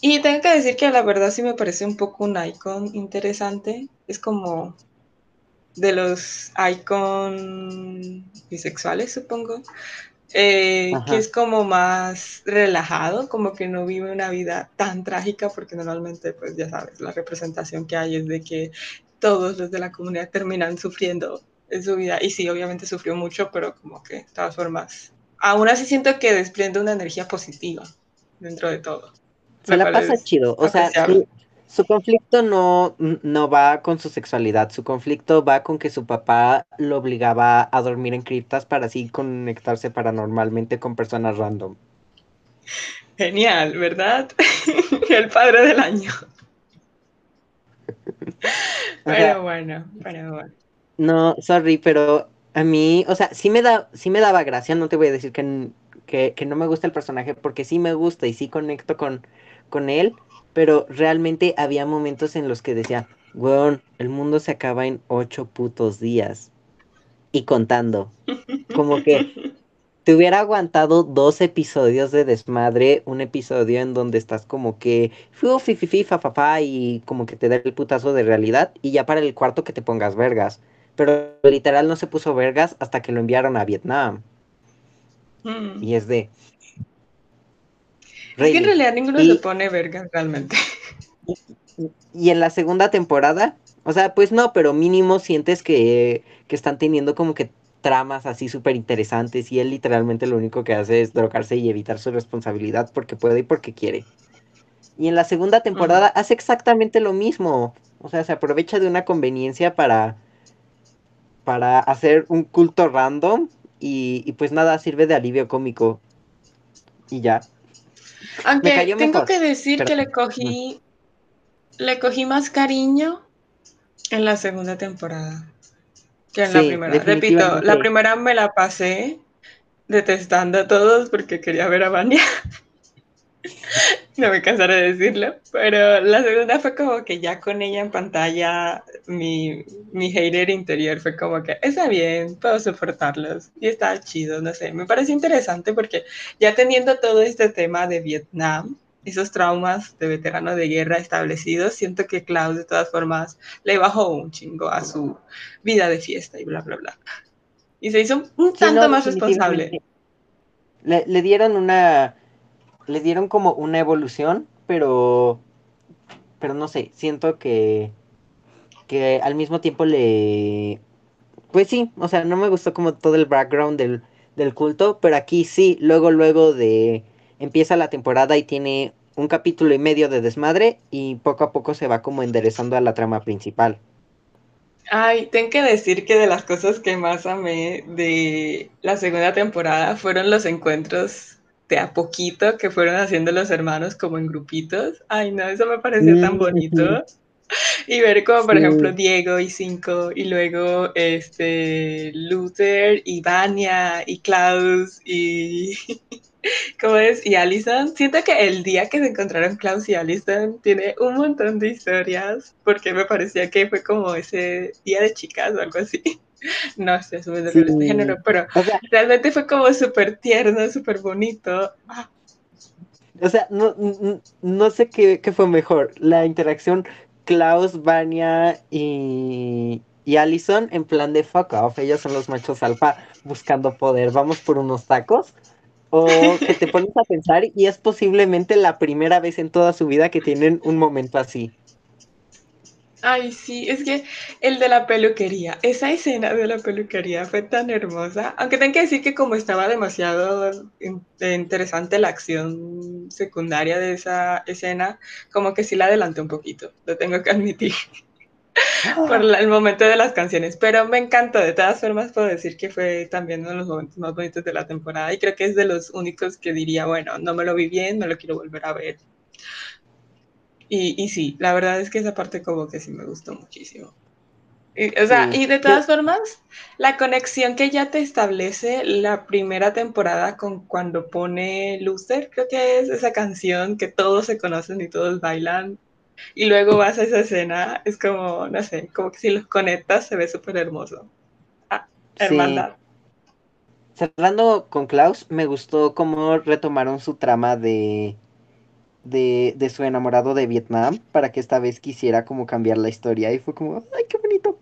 Y tengo que decir que la verdad sí me parece un poco un icon interesante. Es como de los icon bisexuales, supongo. eh, que es como más relajado, como que no vive una vida tan trágica, porque normalmente, pues ya sabes, la representación que hay es de que todos los de la comunidad terminan sufriendo en su vida. Y sí, obviamente sufrió mucho, pero como que de todas formas, aún así siento que desprende una energía positiva dentro de todo. Se la pasa chido. O sea, su, su conflicto no, no va con su sexualidad. Su conflicto va con que su papá lo obligaba a dormir en criptas para así conectarse paranormalmente con personas random. Genial, ¿verdad? El padre del año. Sea, Pero bueno, pero bueno. No, sorry, pero a mí, o sea, sí me da, sí me daba gracia, no te voy a decir que, que, que no me gusta el personaje, porque sí me gusta y sí conecto con, con él, pero realmente había momentos en los que decía, weón, el mundo se acaba en ocho putos días. Y contando. Como que te hubiera aguantado dos episodios de desmadre, un episodio en donde estás como que fu, fi, fi, fi, fa, fa, fa, y como que te da el putazo de realidad, y ya para el cuarto que te pongas vergas. Pero literal no se puso vergas hasta que lo enviaron a Vietnam. Mm. Y es de. Es que en realidad ninguno Y- se pone verga realmente. Y en la segunda temporada, o sea, pues no, pero mínimo sientes que, que están teniendo como que tramas así súper interesantes y él literalmente lo único que hace es drogarse y evitar su responsabilidad porque puede y porque quiere. Y en la segunda temporada hace exactamente lo mismo. O sea, se aprovecha de una conveniencia para, para hacer un culto random y, y pues nada, sirve de alivio cómico. Y ya. Aunque tengo mejor, que decir que le cogí, le cogí más cariño en la segunda temporada que en la primera. Repito, la primera me la pasé detestando a todos porque quería ver a Vania. No me cansaré de decirlo, pero la segunda fue como que ya con ella en pantalla, mi, mi hater interior fue como que está bien, puedo soportarlos y está chido, no sé, me parece interesante porque ya teniendo todo este tema de Vietnam, esos traumas de veterano de guerra establecidos, siento que Klaus de todas formas le bajó un chingo a su vida de fiesta y bla, bla, bla. Y se hizo un Sí, tanto no, más responsable. Le, le dieron una. Le dieron como una evolución, pero. Pero no sé, siento que. Que al mismo tiempo le. Pues sí, o sea, no me gustó como todo el background del, del culto, pero aquí sí, luego, luego de. Empieza la temporada y tiene un capítulo y medio de desmadre y poco a poco se va como enderezando a la trama principal. Ay, tengo que decir que de las cosas que más amé de la segunda temporada fueron los encuentros de a poquito que fueron haciendo los hermanos como en grupitos. Ay, no, eso me pareció tan bonito. Y ver como, por Sí. ejemplo, Diego y Cinco, y luego este Luther y Vania y Klaus y ¿cómo es? Y Allison. Siento que el día que se encontraron Klaus y Allison tiene un montón de historias, porque me parecía que fue como ese día de chicas o algo así. No sé, subiendo Sí. este género, pero O sea, realmente fue como súper tierno, súper bonito. Ah, O sea, no, no, no sé qué, qué fue mejor, la interacción Klaus, Vania y, y Allison en plan de fuck off, ellos son los machos alfa buscando poder, vamos por unos tacos, o que te pones a pensar y es posiblemente la primera vez en toda su vida que tienen un momento así. Ay, sí, es que el de la peluquería, esa escena de la peluquería fue tan hermosa, aunque tengo que decir que como estaba demasiado interesante la acción secundaria de esa escena, como que sí la adelanté un poquito, lo tengo que admitir, por el momento de las canciones, pero me encantó, de todas formas puedo decir que fue también uno de los momentos más bonitos de la temporada y creo que es de los únicos que diría, bueno, no me lo vi bien, no lo quiero volver a ver, y, sí, la verdad es que esa parte como que sí me gustó muchísimo. Y, o sea, y de todas formas, la conexión que ya te establece la primera temporada con cuando pone Lucer, creo que es esa canción que todos se conocen y todos bailan, y luego vas a esa escena, es como, no sé, como que si los conectas se ve súper hermoso. Ah, hermandad. Cerrando con Klaus, me gustó cómo retomaron su trama de de, su enamorado de Vietnam para que esta vez quisiera como cambiar la historia y fue como, ay, qué bonito.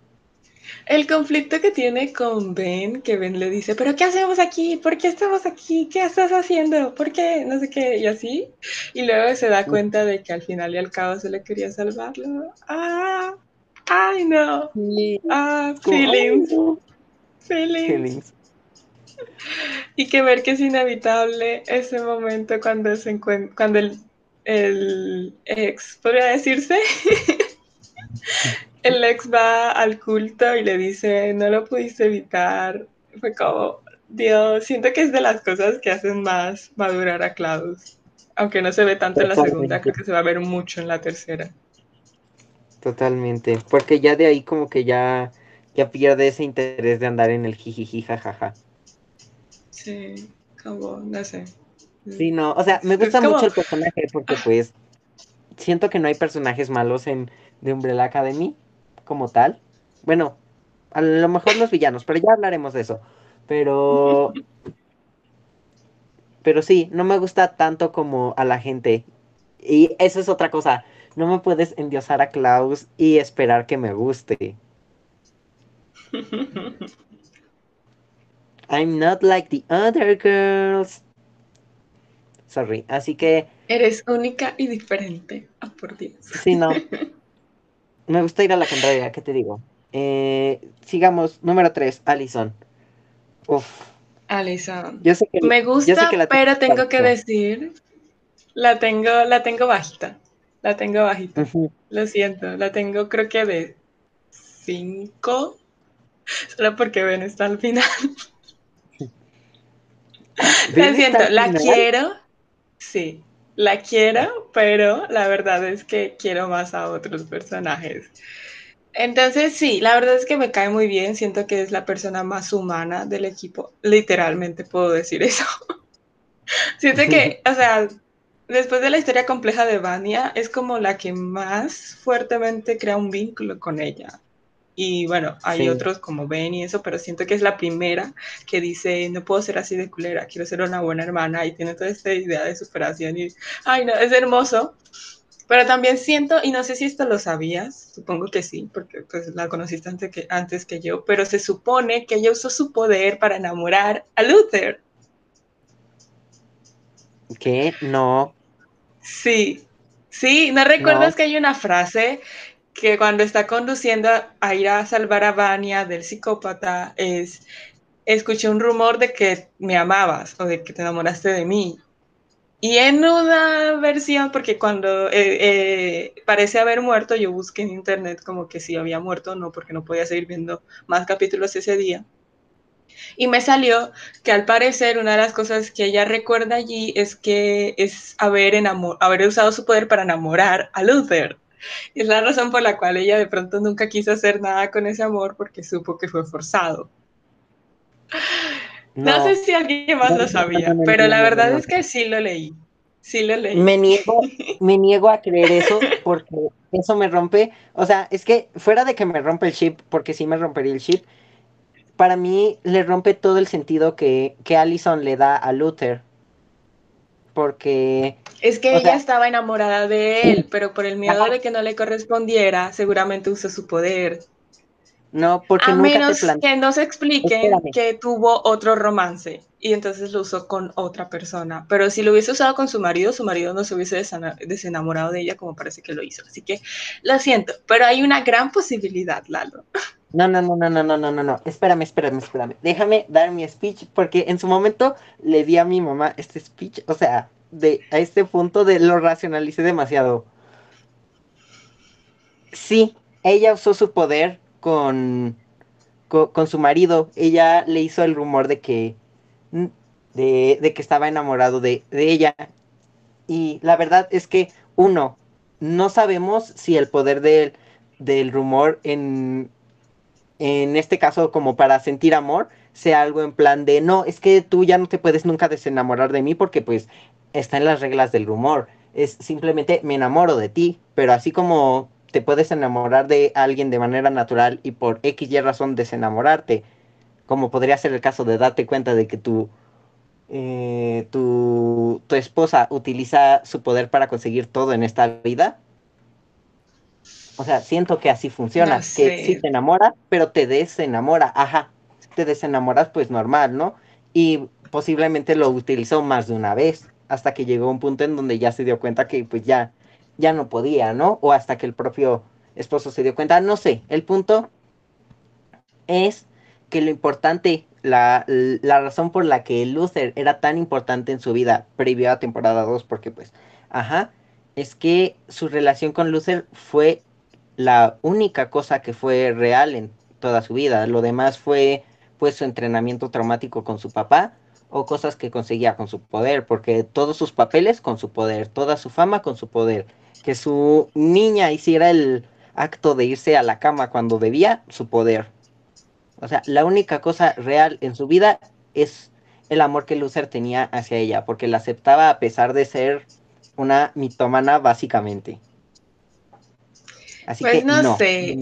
El conflicto que tiene con Ben, que Ben le dice, pero ¿qué hacemos aquí? ¿Por qué estamos aquí? ¿Qué estás haciendo? ¿Por qué? No sé qué, y así. Y luego se da cuenta de que al final y al cabo se le quería salvarlo. Ah, ay no. Ah, feelings. feelings. Y que ver que es inevitable ese momento cuando se cuando el el ex, podría decirse, el ex va al culto y le dice, no lo pudiste evitar. Fue como, Dios, siento que es de las cosas que hacen más madurar a Klaus. Aunque no se ve tanto en la segunda, creo que se va a ver mucho en la tercera. Totalmente, porque ya de ahí como que ya, ya pierde ese interés de andar en el jijiji jajaja. Sí, como, no sé. Sí, no, o sea, me gusta mucho el personaje porque pues siento que no hay personajes malos en The Umbrella Academy como tal. Bueno, a lo mejor los villanos, pero ya hablaremos de eso. Pero pero sí, no me gusta tanto como a la gente. Y eso es otra cosa. No me puedes endiosar a Klaus y esperar que me guste. I'm not like the other girls. Sorry. Así que. Eres única y diferente. Ah, por Dios. Sí, no. Me gusta ir a la contraria, ¿qué te digo? Eh, sigamos. Número 3, Alison. Uf. Alison. Yo sé que, Me gusta, pero tengo que decir. La tengo, la tengo bajita. La tengo bajita. Lo siento. La tengo, creo que de 5. Solo porque ven está al final. Lo siento, la quiero, Sí, la quiero, pero la verdad es que quiero más a otros personajes. Entonces, sí, la verdad es que me cae muy bien. Siento que es la persona más humana del equipo. Literalmente puedo decir eso. Siento que, o sea, después de la historia compleja de Vania, es como la que más fuertemente crea un vínculo con ella. Y bueno, hay otros como Ben y eso, pero siento que es la primera que dice, no puedo ser así de culera, quiero ser una buena hermana y tiene toda esta idea de superación y, ay no, es hermoso. Pero también siento, y no sé si esto lo sabías, supongo que sí, porque pues la conociste antes que, antes que yo, pero se supone que ella usó su poder para enamorar a Luther. ¿Qué? No. Sí, sí, ¿no recuerdas que hay una frase que cuando está conduciendo a ir a salvar a Vania del psicópata es, escuché un rumor de que me amabas o de que te enamoraste de mí. Y en una versión, porque cuando eh, eh, parece haber muerto, yo busqué en internet como que si había muerto o no, porque no podía seguir viendo más capítulos ese día. Y me salió que al parecer una de las cosas que ella recuerda allí es que es haber, haber usado su poder para enamorar a Luther. Y es la razón por la cual ella de pronto nunca quiso hacer nada con ese amor porque supo que fue forzado. No, sé si alguien más lo sabía, pero la verdad es que sí lo leí. Sí lo leí. Me niego, me niego a creer eso porque eso me rompe. O sea, es que fuera de que me rompe el chip, porque sí me rompería el chip, para mí le rompe todo el sentido que, que Allison le da a Luther porque... Es que ella estaba enamorada de él, pero por el miedo de que no le correspondiera, seguramente usó su poder. No, porque a menos que no se explique que tuvo otro romance. y entonces lo usó con otra persona. Pero si lo hubiese usado con su marido, su marido no se hubiese desenamorado de ella como parece que lo hizo. Así que lo siento, pero hay una gran posibilidad, Lalo. No, no, no, no, no, no, no, no, no. Espérame, espérame, espérame. Déjame dar mi speech porque en su momento le di a mi mamá este speech, o sea, de a este punto de lo racionalicé demasiado. Sí, ella usó su poder con, con, su marido. Ella le hizo el rumor de que de, que estaba enamorado de, de, ella. Y la verdad es que, uno, no sabemos si el poder del, del rumor en, en este caso como para sentir amor sea algo en plan de, no, es que tú ya no te puedes nunca desenamorar de mí porque pues está en las reglas del rumor. Es simplemente me enamoro de ti, pero así como te puedes enamorar de alguien de manera natural y por X y razón desenamorarte, como podría ser el caso de darte cuenta de que tu, eh, tu, tu esposa utiliza su poder para conseguir todo en esta vida. O sea, siento que así funciona, que sí te enamora, pero te desenamora, ajá, te desenamoras pues normal, ¿no? Y posiblemente lo utilizó más de una vez, hasta que llegó un punto en donde ya se dio cuenta que pues ya ya no podía, ¿no? O hasta que el propio esposo se dio cuenta, no sé, el punto es que lo importante, la, razón por la que Luther era tan importante en su vida previo a temporada 2, porque pues, ajá, es que su relación con Luther fue la única cosa que fue real en toda su vida. Lo demás fue pues su entrenamiento traumático con su papá o cosas que conseguía con su poder, porque todos sus papeles con su poder, toda su fama con su poder, que su niña hiciera el acto de irse a la cama cuando debía, su poder. O sea, la única cosa real en su vida es el amor que Luther tenía hacia ella, porque la aceptaba a pesar de ser una mitómana básicamente. Así pues que no, sé.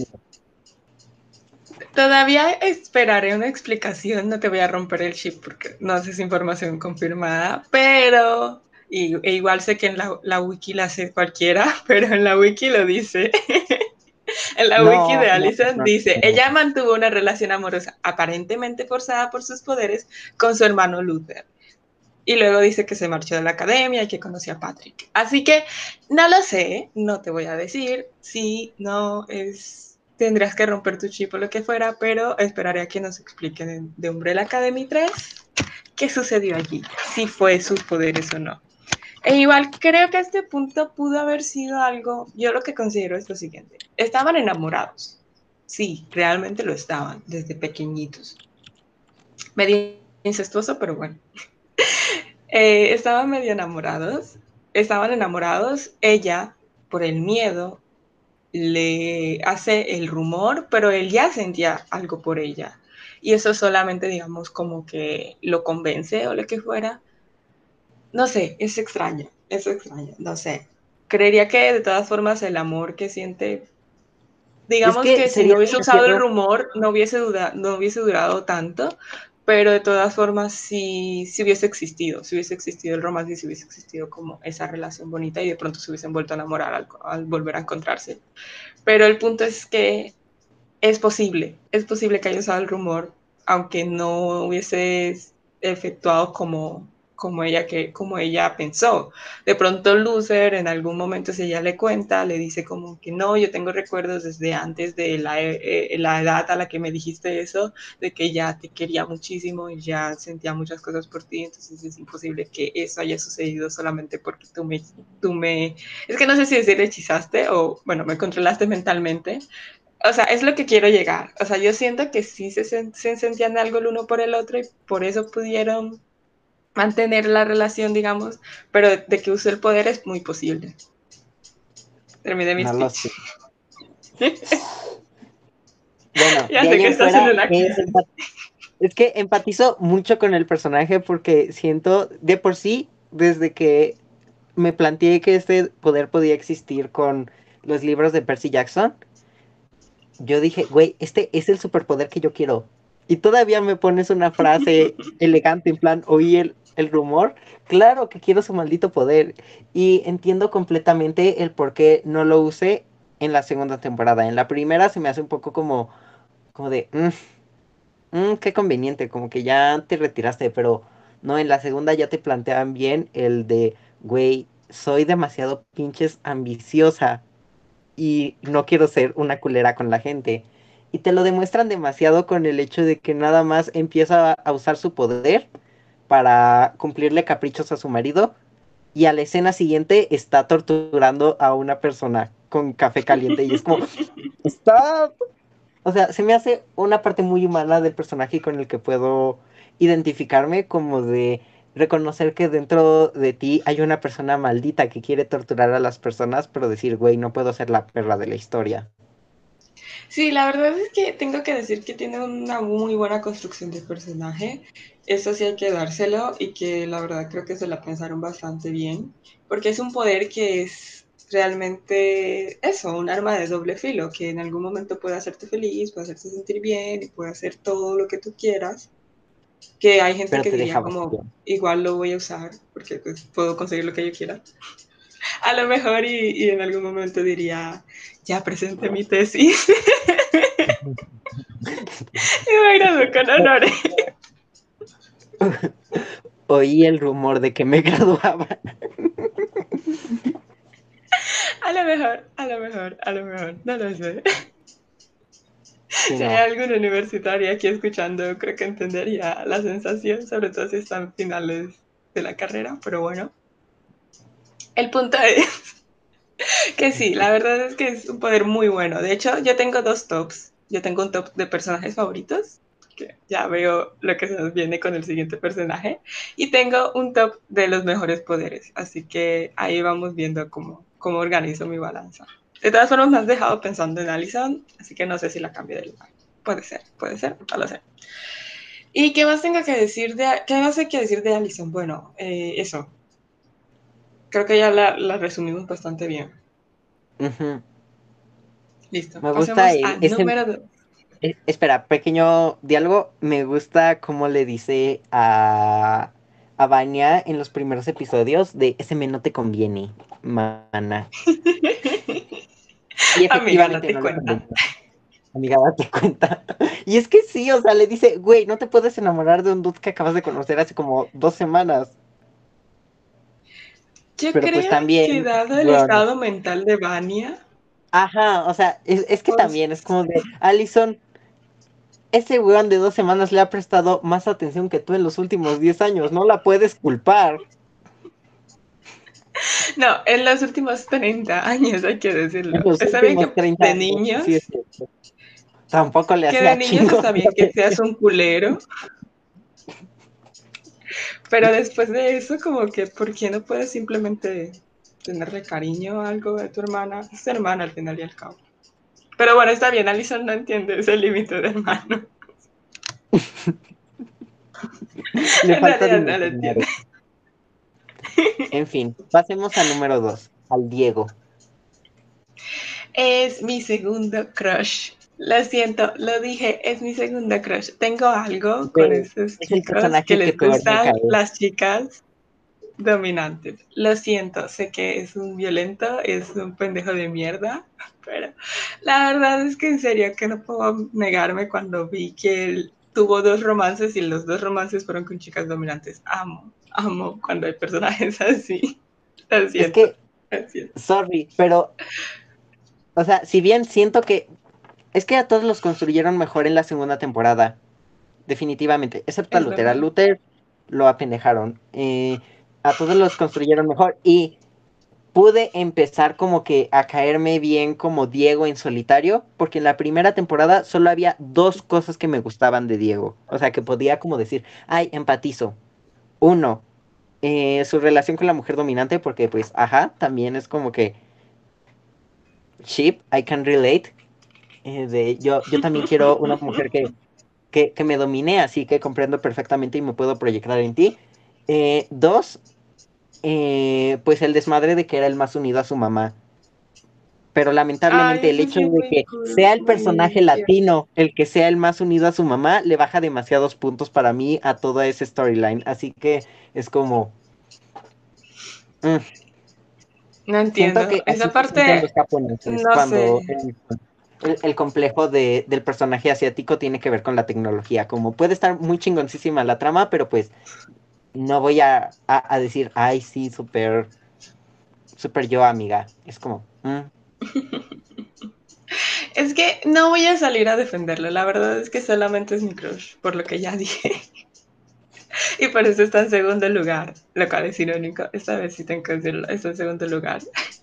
Todavía esperaré una explicación, no te voy a romper el chip porque no es información confirmada, pero y, e igual sé que en la, wiki la hace cualquiera, pero en la wiki lo dice. en la wiki de Alison dice, ella mantuvo una relación amorosa aparentemente forzada por sus poderes con su hermano Luther. Y luego dice que se marchó de la academia y que conoció a Patrick. Así que no lo sé, no te voy a decir si no es, tendrías que romper tu chip o lo que fuera, pero esperaré a que nos expliquen de Umbrella Academy 3 qué sucedió allí, si fue sus poderes o no. E igual creo que este punto pudo haber sido algo, yo lo que considero es lo siguiente, estaban enamorados, sí, realmente lo estaban desde pequeñitos, medio incestuoso, pero bueno, eh, estaban medio enamorados, estaban enamorados, ella por el miedo le hace el rumor, pero él ya sentía algo por ella. Y eso solamente, digamos, como que lo convence o lo que fuera, no sé, es extraño, es extraño, no sé. Creería que de todas formas el amor que siente, digamos que, si no hubiese usado el rumor, no hubiese, no hubiese durado tanto, pero de todas formas sí, sí, hubiese existido, si hubiese existido el romance si hubiese existido como esa relación bonita y de pronto se hubiesen vuelto a enamorar al, al, volver a encontrarse. Pero el punto es que es posible, es posible que haya usado el rumor, aunque no hubiese efectuado como como ella, que, como ella pensó. De pronto Luther en algún momento si ella le cuenta, le dice como que no, yo tengo recuerdos desde antes de la, eh, eh, la edad a la que me dijiste eso, de que ya te quería muchísimo y ya sentía muchas cosas por ti, entonces es imposible que eso haya sucedido solamente porque tú me, tú me, es que no sé si decir hechizaste o, bueno, me controlaste mentalmente, o sea, es lo que quiero llegar. O sea, yo siento que sí se, se, sentían algo el uno por el otro y por eso pudieron mantener la relación, digamos, pero de que use el poder es muy posible. Terminé mi bueno, ya sé que estás es que empatizo mucho con el personaje porque siento de por sí, desde que me planteé que este poder podía existir con los libros de Percy Jackson, yo dije, güey, este es el superpoder que yo quiero. Y todavía me pones una frase elegante en plan, oí el, el rumor, claro que quiero su maldito poder. Y entiendo completamente el por qué no lo usé en la segunda temporada. En la primera se me hace un poco como, como de, mmm, qué conveniente, como que ya te retiraste, pero No, en la segunda ya te planteaban bien el de, güey, soy demasiado pinches ambiciosa y no quiero ser una culera con la gente. Y te lo demuestran demasiado con el hecho de que nada más empieza a usar su poder para cumplirle caprichos a su marido y a la escena siguiente está torturando a una persona con café caliente y es como, está... O sea, se me hace una parte muy humana del personaje con el que puedo identificarme como de reconocer que dentro de ti hay una persona maldita que quiere torturar a las personas, pero decir, güey, no puedo ser la perra de la historia. Sí, la verdad es que tengo que decir que tiene una muy buena construcción de personaje. Eso sí hay que dárselo y que la verdad creo que se la pensaron bastante bien, porque es un poder que es realmente eso, un arma de doble filo, que en algún momento puede hacerte feliz, puede hacerte sentir bien y puede hacer todo lo que tú quieras. Que hay gente que diría como, igual lo voy a usar porque pues, puedo conseguir lo que yo quiera. A lo mejor y, y en algún momento diría, ya presenté mi tesis. y me gradué con honores. Oí el rumor de que me graduaba. A lo mejor, a lo mejor, a lo mejor, no lo sé. si hay algún universitario aquí escuchando, creo que entendería la sensación, sobre todo si están finales de la carrera, pero bueno. El punto es que sí, la verdad es que es un poder muy bueno. De hecho, yo tengo dos tops. Yo tengo un top de personajes favoritos, que ya veo lo que se nos viene con el siguiente personaje, y tengo un top de los mejores poderes. Así que ahí vamos viendo cómo, cómo organizo mi balanza. De todas formas, me has dejado pensando en Allison, así que no sé si la cambio de lugar. Puede ser, puede ser, no lo sé. ¿Y qué más tengo que decir de, qué más hay que decir de Allison? Bueno, eh, eso, creo que ya la, la resumimos bastante bien. Listo. Me gusta el, número eh, espera, pequeño diálogo. Me gusta cómo le dice a, a Vania en los primeros episodios de ese me no te conviene, mana. y Amiga, date cuenta. Amiga, date cuenta. Y es que sí, o sea, le dice, güey, no te puedes enamorar de un dude que acabas de conocer hace como dos semanas. Yo pues, creo también, que dado el estado mental de Vania. Ajá, o sea, es, que pues también es como de Allison, ese weón de dos semanas le ha prestado más atención que tú en los últimos diez años, no la puedes culpar. No, en los últimos 30 años hay que decirlo. Está bien que de niños. Tampoco le hacía Que de niños está bien que seas un culero. Pero después de eso, como que, ¿por qué no puedes simplemente tenerle cariño a algo de tu hermana? Es hermana al final y al cabo. Pero bueno, está bien, Alison no entiende ese límite de hermano. en realidad no lo entiende. En fin, pasemos al número dos, al Diego. Es mi segundo crush. Lo siento, lo dije, es mi segunda crush. Tengo algo con esos chicos que les gustan las chicas dominantes. Lo siento, sé que es un violento, es un pendejo de mierda, pero la verdad es que en serio que no puedo negarme cuando vi que él tuvo dos romances y los dos romances fueron con chicas dominantes. Amo, amo cuando hay personajes así. Lo siento. Es que, sorry, pero, o sea, si bien siento que es que a todos los construyeron mejor en la segunda temporada. Definitivamente. Excepto a Luther. A Luther lo apendejaron. Eh, a todos los construyeron mejor. Y pude empezar como que a caerme bien como Diego en solitario. Porque en la primera temporada solo había dos cosas que me gustaban de Diego. O sea, que podía como decir, ay, empatizo. Uno, eh, su relación con la mujer dominante. Porque pues, ajá, también es como que... Ship, I can relate eh, de yo, yo también quiero una mujer que, que, me domine, así que comprendo perfectamente y me puedo proyectar en ti. Eh, dos, eh, pues el desmadre de que era el más unido a su mamá. Pero lamentablemente el hecho de que sea el personaje latino el que sea el más unido a su mamá le baja demasiados puntos para mí a toda esa storyline. Así que es como... Mm. No entiendo. Esa parte... No sé el, complejo de, del personaje asiático tiene que ver con la tecnología. Como puede estar muy chingoncísima la trama, pero pues no voy a, a, decir, ay, sí, súper, súper yo, amiga. Es como... Mm". Es que no voy a salir a defenderlo. La verdad es que solamente es mi crush, por lo que ya dije. y por eso está en segundo lugar, lo cual es irónico. Esta vez sí tengo que decirlo, está en segundo lugar.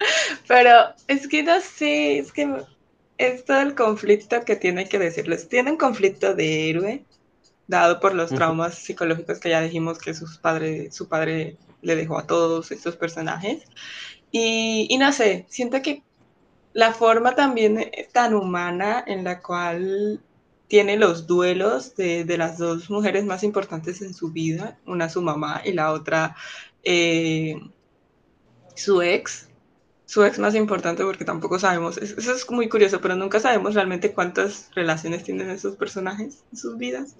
Pero es que no sé, es que es todo el conflicto que tiene que decirles. Tiene un conflicto de héroe, dado por los traumas psicológicos que ya dijimos que sus padre, su padre le dejó a todos estos personajes. Y, y no sé, siento que la forma también tan humana en la cual tiene los duelos de, de, las dos mujeres más importantes en su vida, una su mamá y la otra eh, su ex, su ex más importante porque tampoco sabemos, eso es muy curioso, pero nunca sabemos realmente cuántas relaciones tienen esos personajes en sus vidas.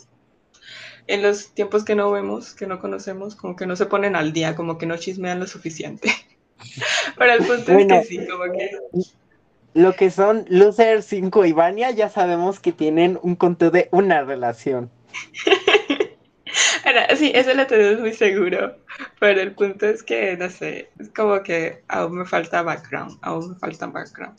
En los tiempos que no vemos, que no conocemos, como que no se ponen al día, como que no chismean lo suficiente. pero el punto es que sí, como que lo que son Loser 5 y Vania, ya sabemos que tienen un conteo de una relación. sí, eso lo tenemos muy seguro. Pero el punto es que, no sé, es como que aún me falta background, aún me falta background.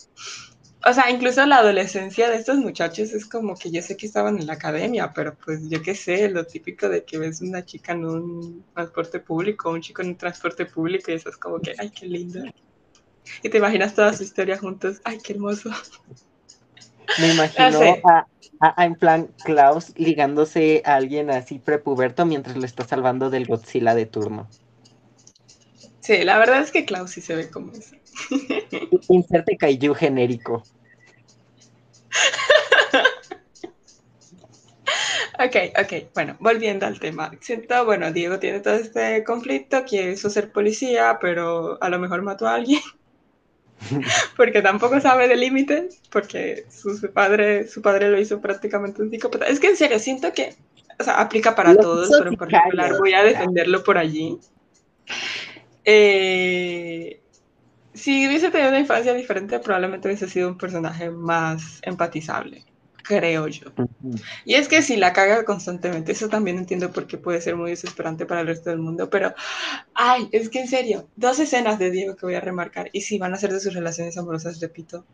O sea, incluso la adolescencia de estos muchachos es como que yo sé que estaban en la academia, pero pues yo qué sé, lo típico de que ves una chica en un transporte público, un chico en un transporte público y eso es como que, ay, qué lindo. Y te imaginas toda su historia juntos. Ay, qué hermoso. Me imagino a, en plan Klaus ligándose a alguien así prepuberto mientras le está salvando del Godzilla de turno. Sí, la verdad es que Klaus sí se ve como eso. Inserte kaiju genérico. Ok, ok, bueno, volviendo al tema. Siento, bueno, Diego tiene todo este conflicto, quiere ser policía, pero a lo mejor mató a alguien. porque tampoco sabe de límites, porque su, padre, su padre lo hizo prácticamente un psicópata. Es que en serio, siento que, o sea, aplica para todos, pero en particular voy a defenderlo por allí. Eh, si hubiese tenido una infancia diferente, probablemente hubiese sido un personaje más empatizable creo yo. Y es que si la caga constantemente, eso también entiendo por qué puede ser muy desesperante para el resto del mundo, pero, ay, es que en serio, dos escenas de Diego que voy a remarcar, y si van a ser de sus relaciones amorosas, repito,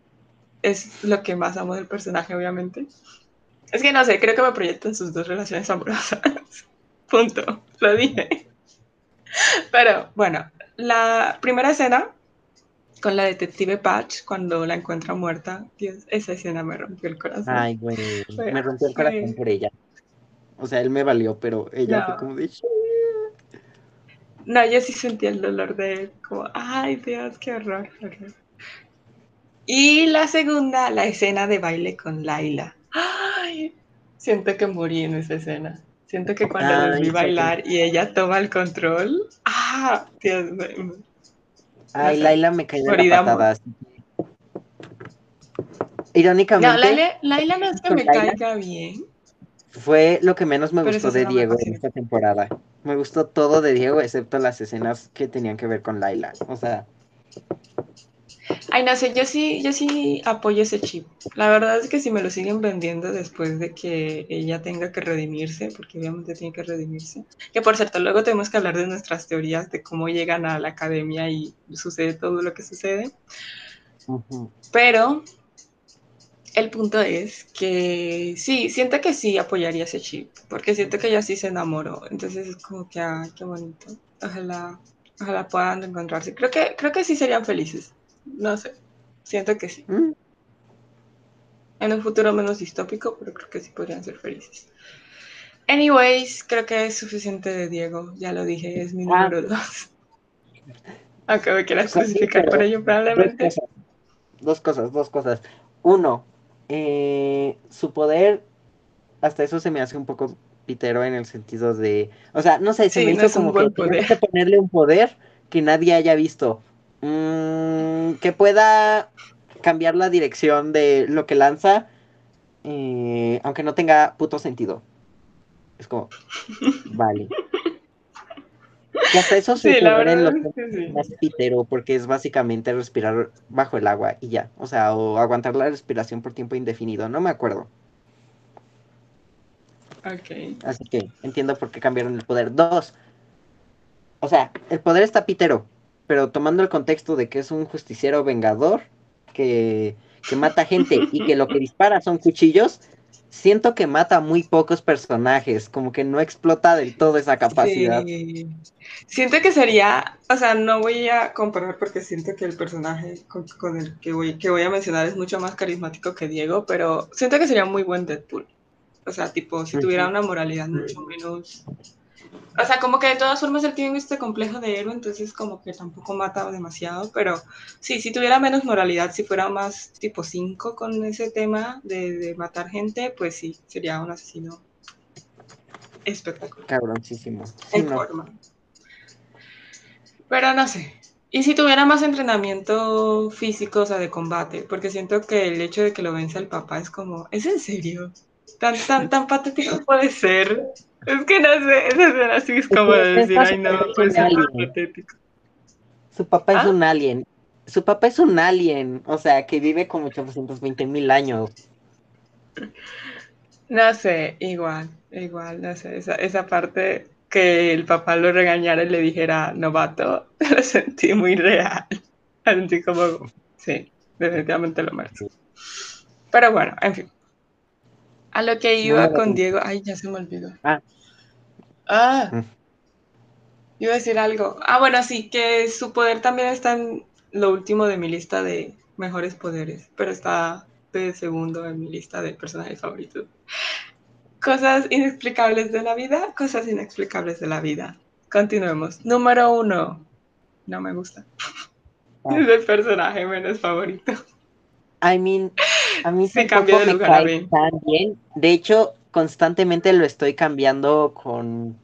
es lo que más amo del personaje, obviamente. Es que no sé, creo que me proyecto en sus dos relaciones amorosas. Punto, lo dije. Pero bueno, la primera escena con la detective Patch cuando la encuentra muerta. Dios, esa escena me rompió el corazón. Ay, güey, me rompió el corazón por ella. O sea, él me valió, pero ella fue como de... No, yo sí sentí el dolor de él, como, ay Dios, qué horror, Y la segunda, la escena de baile con Laila. Ay, siento que morí en esa escena. Siento que cuando la vi bailar y ella toma el control, ah, Dios, mío. Ay, Laila me cayó de la patada. Irónicamente. No, Laila, no es que me caiga bien. Fue lo que menos me gustó de Diego en esta temporada. Me gustó todo de Diego, excepto las escenas que tenían que ver con Laila. O sea. Ay, no sé, yo sí, yo sí apoyo ese chip. La verdad es que si me lo siguen vendiendo después de que ella tenga que redimirse, porque obviamente tiene que redimirse. Que por cierto, luego tenemos que hablar de nuestras teorías de cómo llegan a la academia y sucede todo lo que sucede. Pero el punto es que sí, siento que sí apoyaría ese chip, porque siento que ella sí se enamoró. Entonces es como que, ah, qué bonito. Ojalá, ojalá puedan encontrarse. Creo que, creo que sí serían felices. No sé, siento que sí. Mm. En un futuro menos distópico, pero creo que sí podrían ser felices. Anyways, creo que es suficiente de Diego, ya lo dije, es mi ah. número dos. Aunque me quieras clasificar por ello, probablemente. Dos cosas, dos cosas. Uno, eh, su poder, hasta eso se me hace un poco pitero en el sentido de. O sea, no sé, se me hizo como que que ponerle un poder que nadie haya visto. Mm, que pueda cambiar la dirección de lo que lanza, eh, aunque no tenga puto sentido. Es como, vale. Y hasta eso se sí, en lo más pitero, porque es básicamente respirar bajo el agua y ya. O sea, o aguantar la respiración por tiempo indefinido, no me acuerdo. Ok. Así que entiendo por qué cambiaron el poder. Dos. O sea, el poder está pitero, pero tomando el contexto de que es un justiciero vengador que, que mata gente y que lo que dispara son cuchillos, siento que mata muy pocos personajes, como que no explota del todo esa capacidad. Sí. Siento que sería, o sea, no voy a comparar porque siento que el personaje con, con el que voy, que voy a mencionar es mucho más carismático que Diego, pero siento que sería muy buen Deadpool. O sea, tipo, si tuviera una moralidad mucho menos... O sea, como que de todas formas él tiene este complejo de héroe, entonces como que tampoco mata demasiado, pero sí, si tuviera menos moralidad, si fuera más tipo 5 con ese tema de, de matar gente, pues sí, sería un asesino espectacular Cabroncísimo. Sí, en no. forma. Pero no sé. Y si tuviera más entrenamiento físico, o sea, de combate, porque siento que el hecho de que lo vence el papá es como, ¿es en serio? Tan, tan, tan patético puede ser. Es que no sé, esa escena así es como de decir, ay no, tan alien". patético. Su papá es ¿Ah? un alien. Su papá es un alien, o sea, que vive como 820 mil años. No sé, igual, igual, no sé, esa, esa parte que el papá lo regañara y le dijera novato, lo sentí muy real. Lo sentí como, sí, definitivamente lo merece. Pero bueno, en fin. A lo que iba con. Diego, ay, ya se me olvidó. Ah. Ah, Mm. iba a decir algo. Ah, bueno, sí, que su poder también está en lo último de mi lista de mejores poderes, pero está de segundo en mi lista de personajes favoritos. Cosas inexplicables de la vida, cosas inexplicables de la vida. Continuemos. Número uno. No me gusta. Ah. Es el personaje menos favorito. I mean, a mí tampoco cambié de me lugar a mí. De hecho, constantemente lo estoy cambiando con,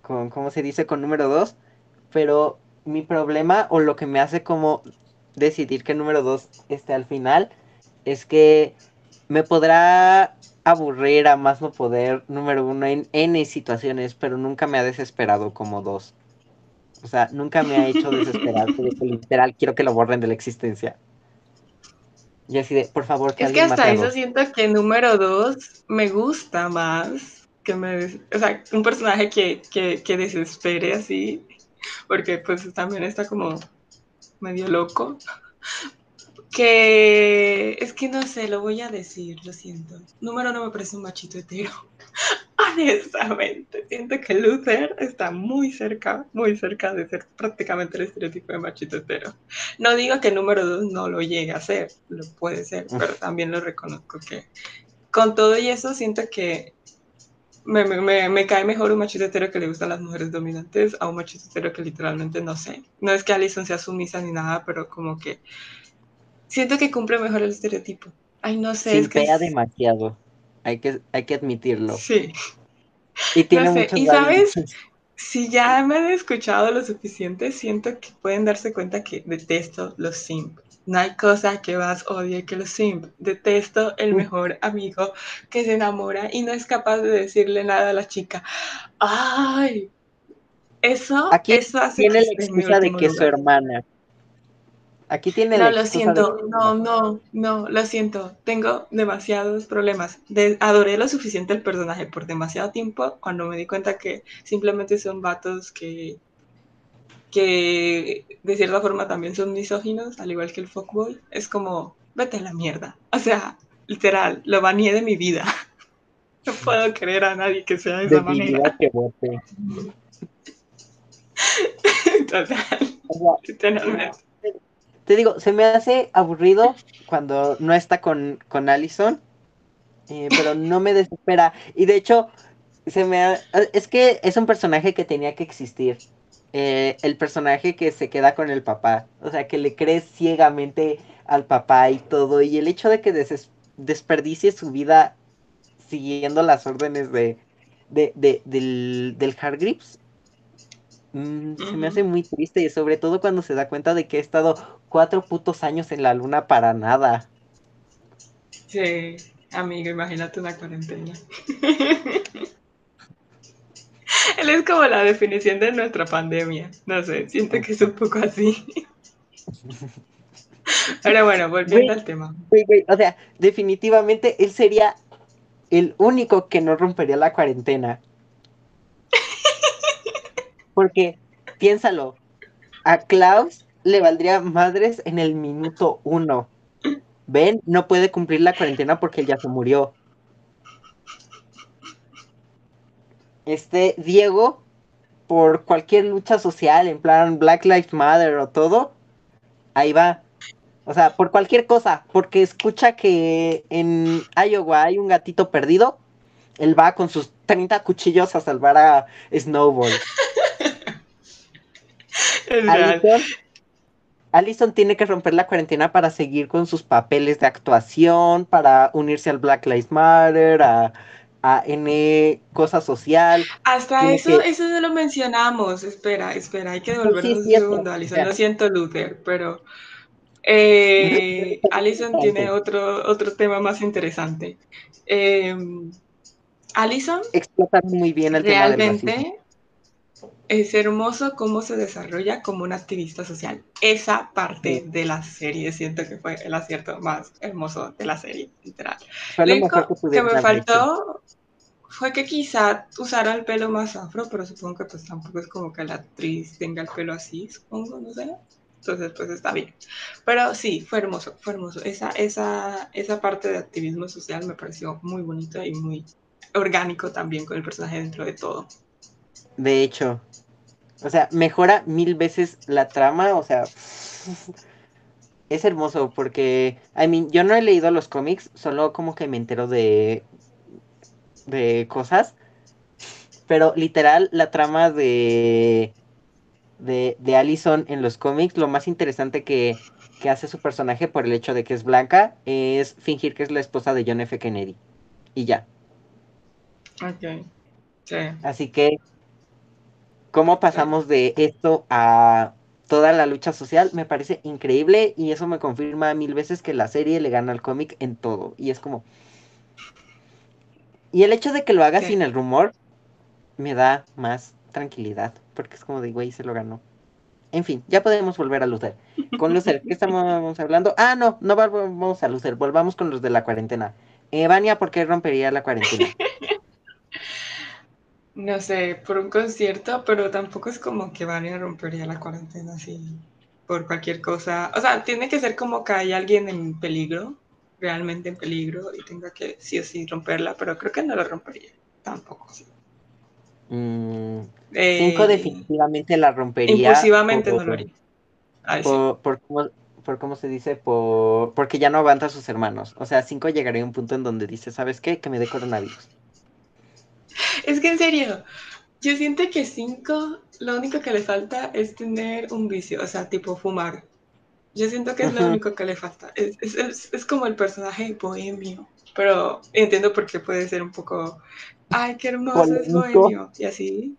con, ¿cómo se dice? Con número dos. Pero mi problema o lo que me hace como decidir que número dos esté al final es que me podrá aburrir a más no poder número uno en N situaciones, pero nunca me ha desesperado como dos. O sea, nunca me ha hecho desesperar, literal quiero que lo borren de la existencia. Y así de, por favor, que Es que hasta eso siento que número dos me gusta más que me... O sea, un personaje que, que, que desespere así, porque pues también está como medio loco. Que es que no sé, lo voy a decir, lo siento. Número uno me parece un machito hetero. Honestamente, siento que Luther está muy cerca, muy cerca de ser prácticamente el estereotipo de machito hetero. No digo que número dos no lo llegue a ser, lo puede ser, pero también lo reconozco que con todo y eso siento que me, me, me, me cae mejor un machito hetero que le gustan las mujeres dominantes a un machito hetero que literalmente no sé. No es que Alison sea sumisa ni nada, pero como que siento que cumple mejor el estereotipo. Ay, no sé, es que Simpea es... demasiado. Hay que, hay que admitirlo. Sí, Y tiene no sé. muchos ¿Y sabes? Si ya me han escuchado lo suficiente, siento que pueden darse cuenta que detesto los simp. No hay cosa que más odie que los simp. Detesto el mejor amigo que se enamora y no es capaz de decirle nada a la chica. Ay, eso, Aquí eso hace tiene la excusa de que su lugar. hermana. Aquí tiene No, lo siento, de no, no, no, lo siento. Tengo demasiados problemas. De- adoré lo suficiente el personaje por demasiado tiempo cuando me di cuenta que simplemente son vatos que, que de cierta forma también son misóginos, al igual que el fuckboy. Es como, vete a la mierda. O sea, literal, lo baneé de mi vida. No puedo creer a nadie que sea de esa manera. que. Total, literalmente. Te digo, se me hace aburrido cuando no está con, con Allison, eh, pero no me desespera. Y de hecho, se me ha- es que es un personaje que tenía que existir. Eh, el personaje que se queda con el papá, o sea, que le crees ciegamente al papá y todo, y el hecho de que deses- desperdicie su vida siguiendo las órdenes de, de, de- del, del Hargreaves, mm, se me hace muy triste, y sobre todo cuando se da cuenta de que ha estado cuatro putos años en la luna para nada. Sí, amigo, imagínate una cuarentena. Él es como la definición de nuestra pandemia. No sé, siento que es un poco así. Pero bueno, volviendo al tema. O sea, definitivamente él sería el único que no rompería la cuarentena. Porque, piénsalo, a Klaus le valdría madres en el minuto uno. Ben no puede cumplir la cuarentena porque él ya se murió. Este Diego, por cualquier lucha social, en plan Black Lives Matter o todo, ahí va. O sea, por cualquier cosa, porque escucha que en Iowa hay un gatito perdido, él va con sus 30 cuchillos a salvar a Snowball. Allison, tiene que romper la cuarentena para seguir con sus papeles de actuación, para unirse al Black Lives Matter, a, a N cosa social. Hasta eso, eso no lo mencionamos. Espera, espera, hay que devolvernos un segundo, Allison. Lo siento, Luther, pero eh, Allison tiene otro, otro tema más interesante. Eh, Allison explota muy bien el realmente tema es hermoso cómo se desarrolla como un activista social. Esa parte de la serie siento que fue el acierto más hermoso de la serie, literal. Lo único que, me faltó fue que quizá usara el pelo más afro, pero supongo que pues tampoco es como que la actriz tenga el pelo así, supongo, no sé. Entonces, pues está bien. Pero sí, fue hermoso, fue hermoso. Esa, esa, esa parte de activismo social me pareció muy bonita y muy orgánico también con el personaje dentro de todo. De hecho, o sea, mejora mil veces la trama, o sea, es hermoso porque, I mean, yo no he leído los cómics, solo como que me entero de, de cosas, pero literal la trama de, de, de Allison en los cómics, lo más interesante que, que hace su personaje por el hecho de que es blanca es fingir que es la esposa de John F. Kennedy. Y ya. Ok. Sí. Así que cómo pasamos de esto a toda la lucha social me parece increíble y eso me confirma mil veces que la serie le gana al cómic en todo. Y es como... Y el hecho de que lo haga sin el rumor me da más tranquilidad, porque es como de, güey, se lo ganó. En fin, ya podemos volver a Luther. Con Luther, ¿qué estamos hablando? Ah, no, no volvamos a Luther, volvamos con los de la cuarentena. Evania, ¿por qué rompería la cuarentena? No sé, por un concierto, pero tampoco es como que Vania rompería la cuarentena así por cualquier cosa. O sea, tiene que ser como que hay alguien en peligro, realmente en peligro, y tenga que sí o sí romperla, pero creo que no lo rompería, tampoco. Sí. Mm, cinco eh, definitivamente la rompería. Impulsivamente no lo haría. por, por, cómo, se dice, por, porque ya no aguanta a sus hermanos. O sea, cinco llegaría a un punto en donde dice, ¿sabes qué? Que me dé coronavirus. Es que en serio, yo siento que cinco, lo único que le falta es tener un vicio, o sea, tipo fumar. Yo siento que es lo único que le falta. Es, como el personaje bohemio, pero entiendo por qué puede ser un poco, ay, qué hermoso es bohemio, y así.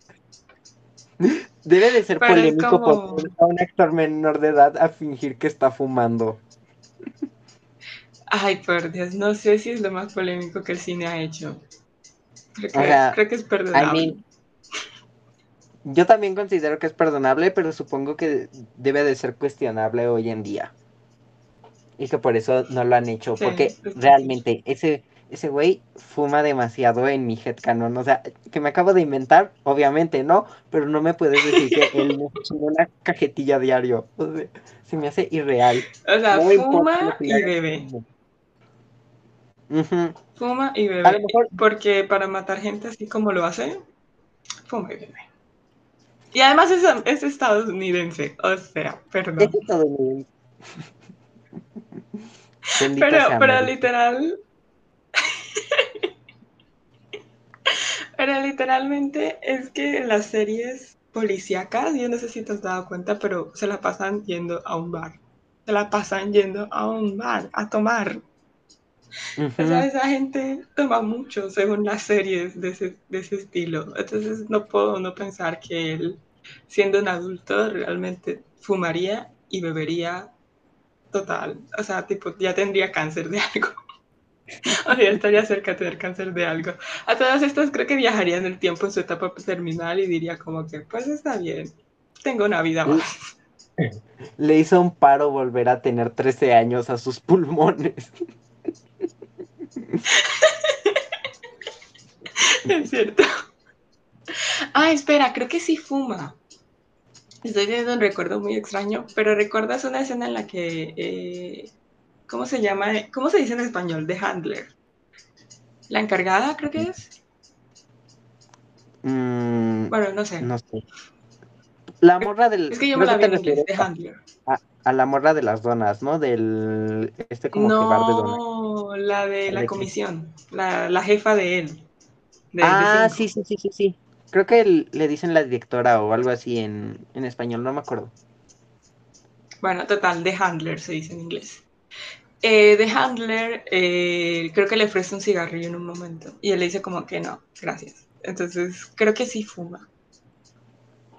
Debe de ser polémico como... a un actor menor de edad a fingir que está fumando. Ay, por Dios, no sé si es lo más polémico que el cine ha hecho. Creo que, es perdonable. yo también considero que es perdonable, pero supongo que debe de ser cuestionable hoy en día. Y que por eso no lo han hecho. porque realmente ese, ese güey fuma demasiado en mi headcanon. O sea, que me acabo de inventar, obviamente no, pero no me puedes decir que él no fuma una cajetilla diario. se me hace irreal. O sea, fuma y bebe. Fuma y bebe. Porque para matar gente así como lo hace, fuma y bebe. Y además es, estadounidense, o sea, perdón. Es estadounidense. pero, pero literal. pero literalmente es que en las series policíacas, yo no sé si te has dado cuenta, pero se la pasan yendo a un bar. Se la pasan yendo a un bar a tomar. O sea, esa gente toma mucho según las series de ese, de ese estilo. Entonces no puedo no pensar que él, siendo un adulto, realmente fumaría y bebería total. O sea, tipo, ya tendría cáncer de algo. o sea, estaría cerca de tener cáncer de algo. A todas estas creo que viajaría en el tiempo en su etapa terminal y diría como que, pues está bien, tengo una vida más. Le hizo un paro volver a tener 13 años a sus pulmones. es cierto. Ah, espera, creo que sí fuma. Estoy teniendo un recuerdo muy extraño, pero ¿recuerdas una escena en la que, eh, ¿cómo se llama? ¿Cómo se dice en español? The Handler. La encargada, creo que es. Mm, Bueno, no sé. no sé. La morra del. Es que yo me la que vi Handler. a, a la morra de las donas, ¿no? Del. Este como que bar de donas. No, la de ¿De la comisión, la, la jefa de él. de- Ah, sí, sí, sí, sí, sí. Creo que el- le dicen la directora o algo así en, en español, no me acuerdo. Bueno, total, The Handler se dice en inglés. Eh, The Handler eh, creo que le ofrece un cigarrillo en un momento y él le dice como que no, gracias. Entonces creo que sí fuma.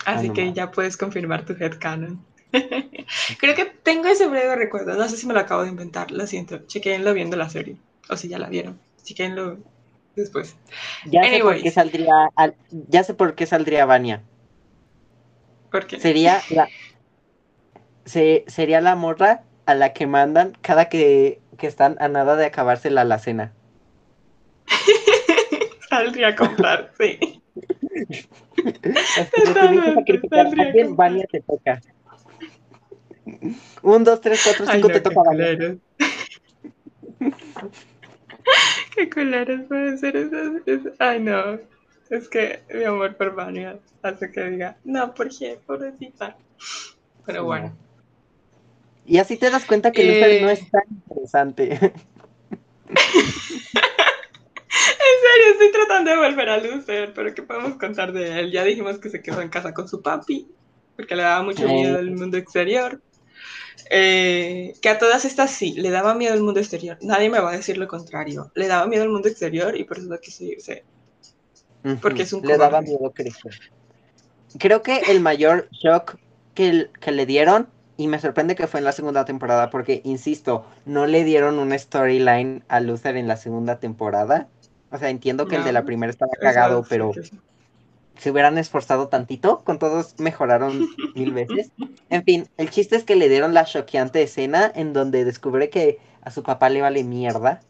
Así Ah, que ya puedes confirmar tu headcanon. creo que tengo ese breve recuerdo, no sé si me lo acabo de inventar, lo siento. Chequenlo viendo la serie, o si ya la vieron. Chequenlo después. Ya sé por qué saldría, al- ya sé por qué saldría Vania. Porque Sería la, se- sería la morra a la que mandan cada que, que están a nada de acabarse la alacena. saldría a comprar, sí. Vania te toca. Un, dos, tres, cuatro, Ay, cinco, no, te toca Vania. qué culeros puede ser eso. es- Ay, no. Es que mi amor por Vania hace que diga, no, ¿por qué? Pobrecita. Pero Sí, bueno. no. Y así te das cuenta que Luther no Eh. es tan interesante. En serio, estoy tratando de volver a Lucer, pero ¿qué podemos contar de él? Ya dijimos que se quedó en casa con su papi, porque le daba mucho miedo el mundo exterior. Eh, que a todas estas sí, le daba miedo el mundo exterior. Nadie me va a decir lo contrario. Le daba miedo el mundo exterior y por eso no quiso irse. Porque es un Le daba cobarde. miedo crecer. Creo que el mayor shock que, que le dieron, y me sorprende que fue en la segunda temporada, porque, insisto, no le dieron una storyline a Luther en la segunda temporada. O sea, entiendo que el de la primera estaba cagado, pero se hubieran esforzado tantito, con todos mejoraron mil veces. En fin, el chiste es que le dieron la choqueante escena en donde descubre que a su papá le vale mierda,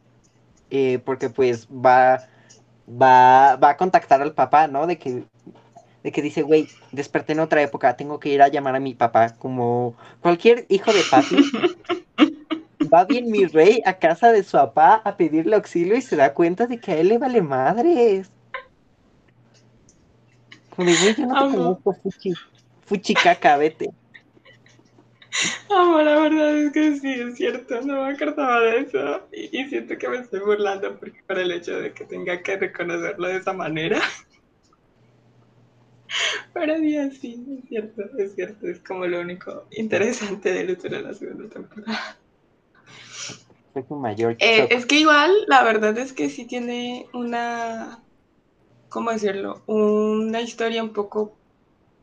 eh, porque pues va, va, va a contactar al papá, ¿no? De que, de que dice, güey, desperté en otra época, tengo que ir a llamar a mi papá, como cualquier hijo de papi. Va bien mi rey a casa de su papá a pedirle auxilio y se da cuenta de que a él le vale madres. Como güey, yo no te conozco, fuchi. Fuchi caca, vete. Amo, la verdad es que sí, es cierto, no me acordaba de eso y, y siento que me estoy burlando porque por el hecho de que tenga que reconocerlo de esa manera. Pero sí, sí, es cierto, es cierto, es como lo único interesante de Luther en la segunda temporada. Mayor Eh, es que igual, la verdad es que sí tiene una, ¿cómo decirlo? Una historia un poco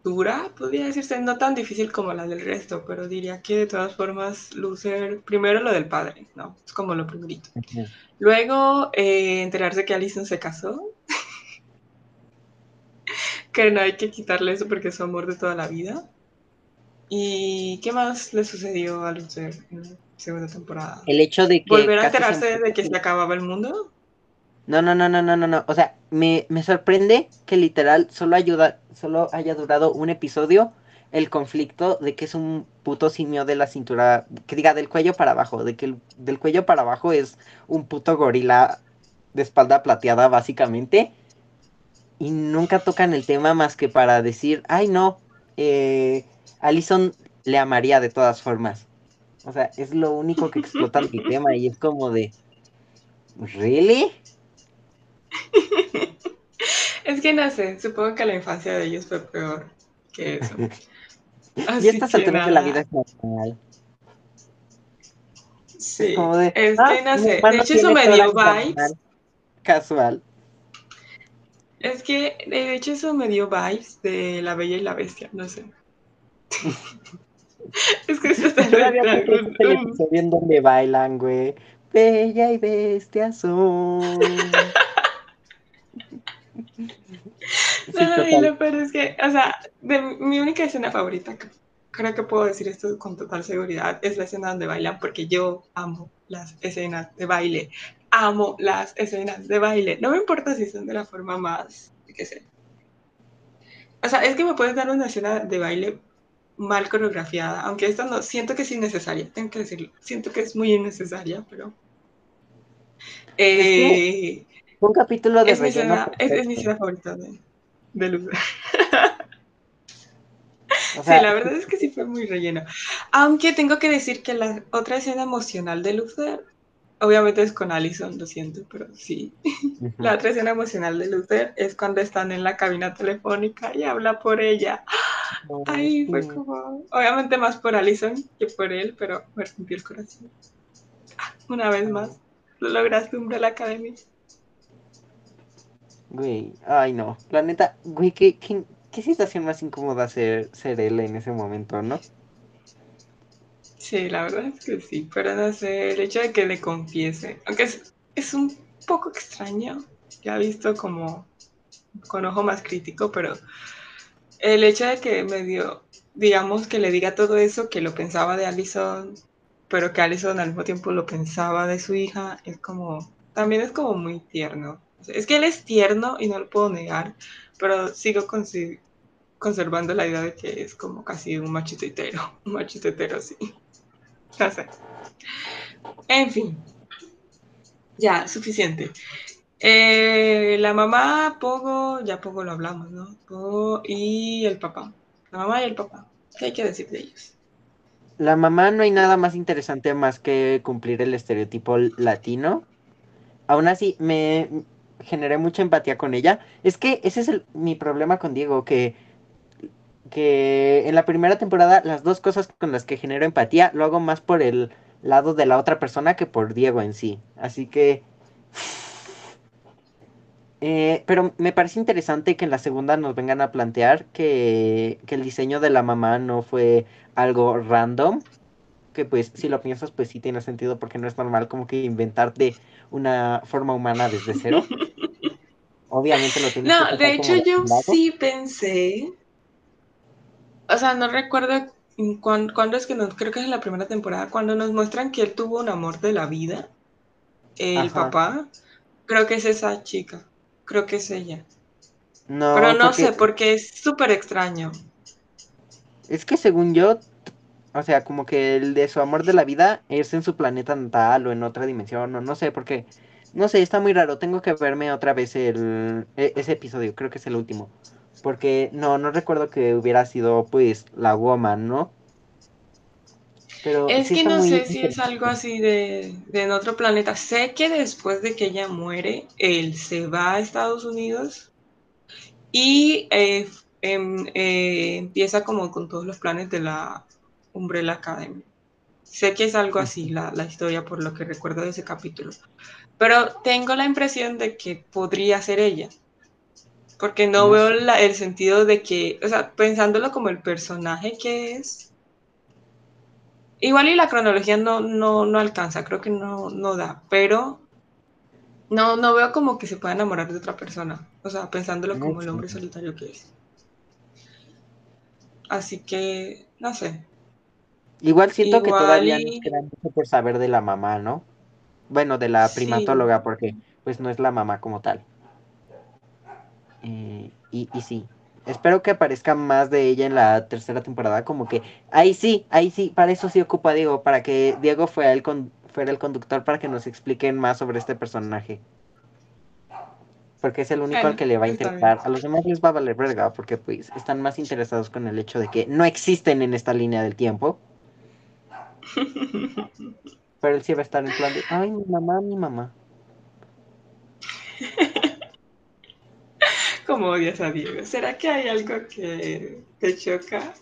dura, podría decirse, no tan difícil como la del resto, pero diría que de todas formas, Lucer, primero lo del padre, ¿no? Es como lo primerito. Luego, eh, enterarse que Alison se casó. que no hay que quitarle eso porque es su amor de toda la vida. ¿Y qué más le sucedió a Lucer segunda temporada? El hecho de que. ¿Volver a enterarse siempre- de que se acababa el mundo? No, no, no, no, no, no, no. O sea, me, me sorprende que literal solo ayuda, solo haya durado un episodio el conflicto de que es un puto simio de la cintura, que diga del cuello para abajo, de que el, del cuello para abajo es un puto gorila de espalda plateada básicamente. Y nunca tocan el tema más que para decir, ay no, eh, Allison le amaría de todas formas. O sea, es lo único que explotan el tema y es como de, ¿really? Es que no sé, supongo que la infancia de ellos fue peor que eso. Y estas alturas de la vida es normal. Sí, como de, es "Ah, que no mi sé, de hecho eso me dio vibes. Casual. Es que de hecho eso me dio vibes de La Bella y la Bestia, no sé. es que eso visto un- episodio en donde bailan, güey. Bella y bestia son. Sí, No, y total. lo peor es que, o sea, de mi única escena favorita, creo que puedo decir esto con total seguridad, es la escena donde bailan, porque yo amo las escenas de baile. amo las escenas de baile. No me importa si son de la forma más, qué sé. O sea, es que me puedes dar una escena de baile mal coreografiada, aunque esta no, siento que es innecesaria, tengo que decirlo. Siento que es muy innecesaria, pero... Eh, un capítulo de es, mi escena, es, mi escena favorita de, de Luther. sí, la verdad es que sí fue muy relleno. Aunque tengo que decir que la otra escena emocional de Luther, obviamente es con Allison, lo siento, pero sí. La otra escena emocional de Luther es cuando están en la cabina telefónica y habla por ella. Ay, fue como. Obviamente más por Allison que por él, pero me rompió el corazón. Una vez más, lo lograste, la Academy. Güey, ay no. La neta, güey, ¿qué, qué, situación más incómoda ser, ser él en ese momento, ¿no? Sí, la verdad es que sí, pero no sé, el hecho de que le confiese, aunque es, un poco extraño, ya visto como con ojo más crítico, pero el hecho de que medio, digamos, que le diga todo eso, que lo pensaba de Allison, pero que Allison al mismo tiempo lo pensaba de su hija, es como, también es como muy tierno. Es que él es tierno y no lo puedo negar, pero sigo conservando la idea de que es como casi un machito un machito sí. Sé. En fin. Ya, suficiente. Eh, la mamá, Pogo, ya Pogo lo hablamos, ¿no? Pogo y el papá. La mamá y el papá. ¿Qué hay que decir de ellos? La mamá no hay nada más interesante más que cumplir el estereotipo latino. Aún así, me generé mucha empatía con ella. Es que ese es mi problema con Diego, que, que en la primera temporada las dos cosas con las que genero empatía lo hago más por el lado de la otra persona que por Diego en sí. Así que eh, pero me parece interesante que en la segunda nos vengan a plantear que, el diseño de la mamá no fue algo random. Que pues si lo piensas pues sí tiene sentido porque no es normal como que inventarte una forma humana desde cero. Obviamente lo tienes No, de hecho yo sí pensé, o sea, no recuerdo cuándo, es que nos, creo que es en la primera temporada, cuando nos muestran que él tuvo un amor de la vida, el papá, creo que es esa chica. Creo que es ella. No, Pero no sé, porque es súper extraño. Es que según yo, o sea, como que el de su amor de la vida es en su planeta natal o en otra dimensión, o no sé, porque, no sé, está muy raro. Tengo que verme otra vez el, e, ese episodio, creo que es el último. Porque no, no recuerdo que hubiera sido, pues, la woman, ¿no? Pero es que no sé si es algo así de, en otro planeta. Sé que después de que ella muere, él se va a Estados Unidos y eh, em, eh, empieza como con todos los planes de la Umbrella Academy. Sé que es algo así la, historia por lo que recuerdo de ese capítulo. Pero tengo la impresión de que podría ser ella. Porque no, veo el sentido de que, o sea, pensándolo como el personaje que es, Igual y la cronología no, no, no alcanza, creo que no, no da, pero no, no veo como que se pueda enamorar de otra persona. O sea, pensándolo como el hombre solitario que es. Así que, no sé. Igual siento que todavía nos queda mucho por saber de la mamá, ¿no? Bueno, de la primatóloga, porque pues no es la mamá como tal. Eh, y, y sí, espero que aparezca más de ella en la tercera temporada, como que ahí sí, ahí sí, para eso sí ocupa Diego, para que Diego fuera el, fuera el conductor para que nos expliquen más sobre este personaje. Porque es el único al que le va a interesar. A los demás les va a valer verga, porque pues están más interesados con el hecho de que no existen en esta línea del tiempo. Pero él sí va a estar en plan de, ay, mi mamá, mi mamá. como odias a Diego? ¿Será que hay algo que te choca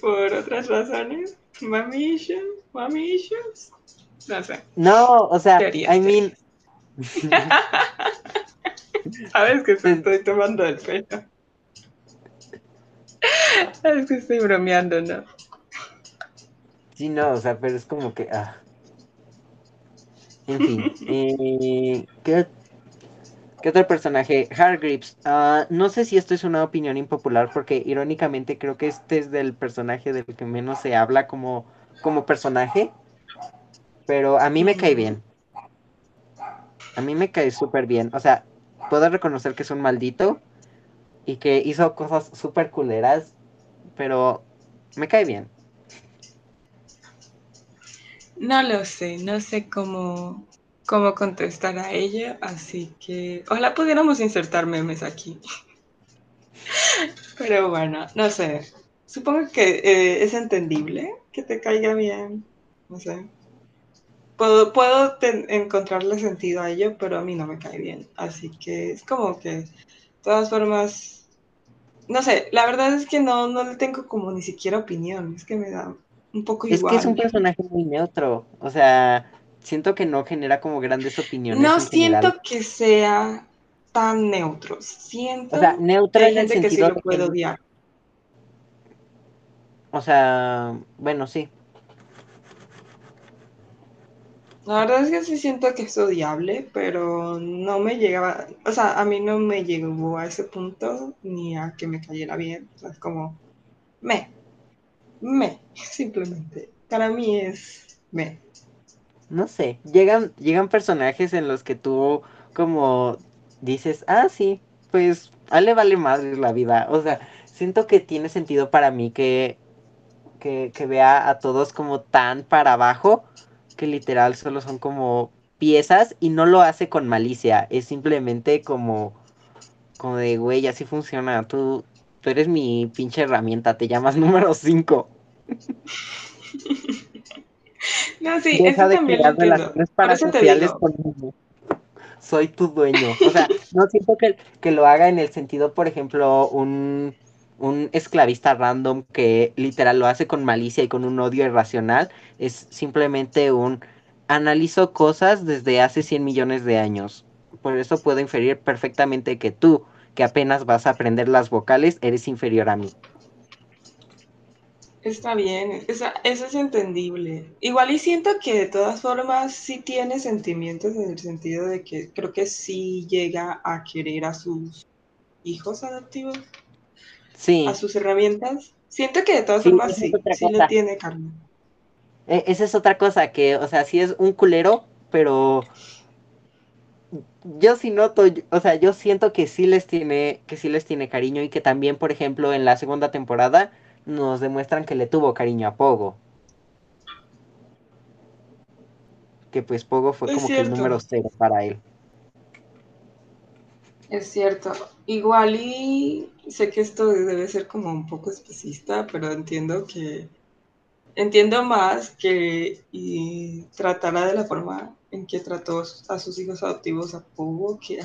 por otras razones? ¿Mami issues? No sé. No, o sea, I mean... Sabes que estoy tomando el pelo. Es que estoy bromeando, ¿no? Sí, no, o sea, pero es como que... Ah. En fin, eh, ¿qué ¿Qué otro personaje? Hargreaves. Uh, no sé si esto es una opinión impopular porque irónicamente creo que este es del personaje del que menos se habla como, como personaje. Pero a mí me cae bien. A mí me cae súper bien. O sea, puedo reconocer que es un maldito y que hizo cosas súper culeras, pero me cae bien. No lo sé, no sé cómo, cómo contestar a ella, así que ojalá pudiéramos insertar memes aquí. Pero bueno, no sé. Supongo que eh, es entendible que te caiga bien. No sé. Puedo, puedo encontrarle sentido a ello, pero a mí no me cae bien. Así que es como que, de todas formas, no sé, la verdad es que no, no le tengo como ni siquiera opinión. Es que me da un poco igual. Es que es un personaje muy neutro. O sea, siento que no genera como grandes opiniones. No siento que sea tan neutro. Siento o sea, neutro que hay gente que sí lo puede odiar. O sea, bueno, sí. La verdad es que sí siento que es odiable, pero no me llegaba, o sea, a mí no me llegó a ese punto ni a que me cayera bien. O sea, es como, me, me, simplemente. Para mí es me. No sé, llegan, llegan personajes en los que tú como dices, ah, sí, pues a le vale madre la vida. O sea, siento que tiene sentido para mí que, que, que vea a todos como tan para abajo que literal solo son como piezas y no lo hace con malicia, es simplemente como, como de, güey, así funciona, tú, tú eres mi pinche herramienta, te llamas número 5. no, sí, eso también lo relaciones parasociales conmigo. Soy tu dueño. O sea, no siento que, que lo haga en el sentido, por ejemplo, un un esclavista random que literal lo hace con malicia y con un odio irracional, es simplemente un analizo cosas desde hace 100 millones de años. Por eso puedo inferir perfectamente que tú, que apenas vas a aprender las vocales, eres inferior a mí. Está bien, eso es entendible. Igual y siento que de todas formas sí tiene sentimientos en el sentido de que creo que sí llega a querer a sus hijos adoptivos a sus herramientas. Siento que de todas formas sí, sí le tiene carne. Esa es otra cosa, que, o sea, sí es un culero, pero yo sí noto, o sea, yo siento que sí les tiene, que sí les tiene cariño y que también, por ejemplo, en la segunda temporada nos demuestran que le tuvo cariño a Pogo. Que pues Pogo fue como que el número cero para él. Es cierto. Igual y sé que esto debe ser como un poco especista, pero entiendo que entiendo más que y tratará de la forma en que trató a sus hijos adoptivos a Pogo que,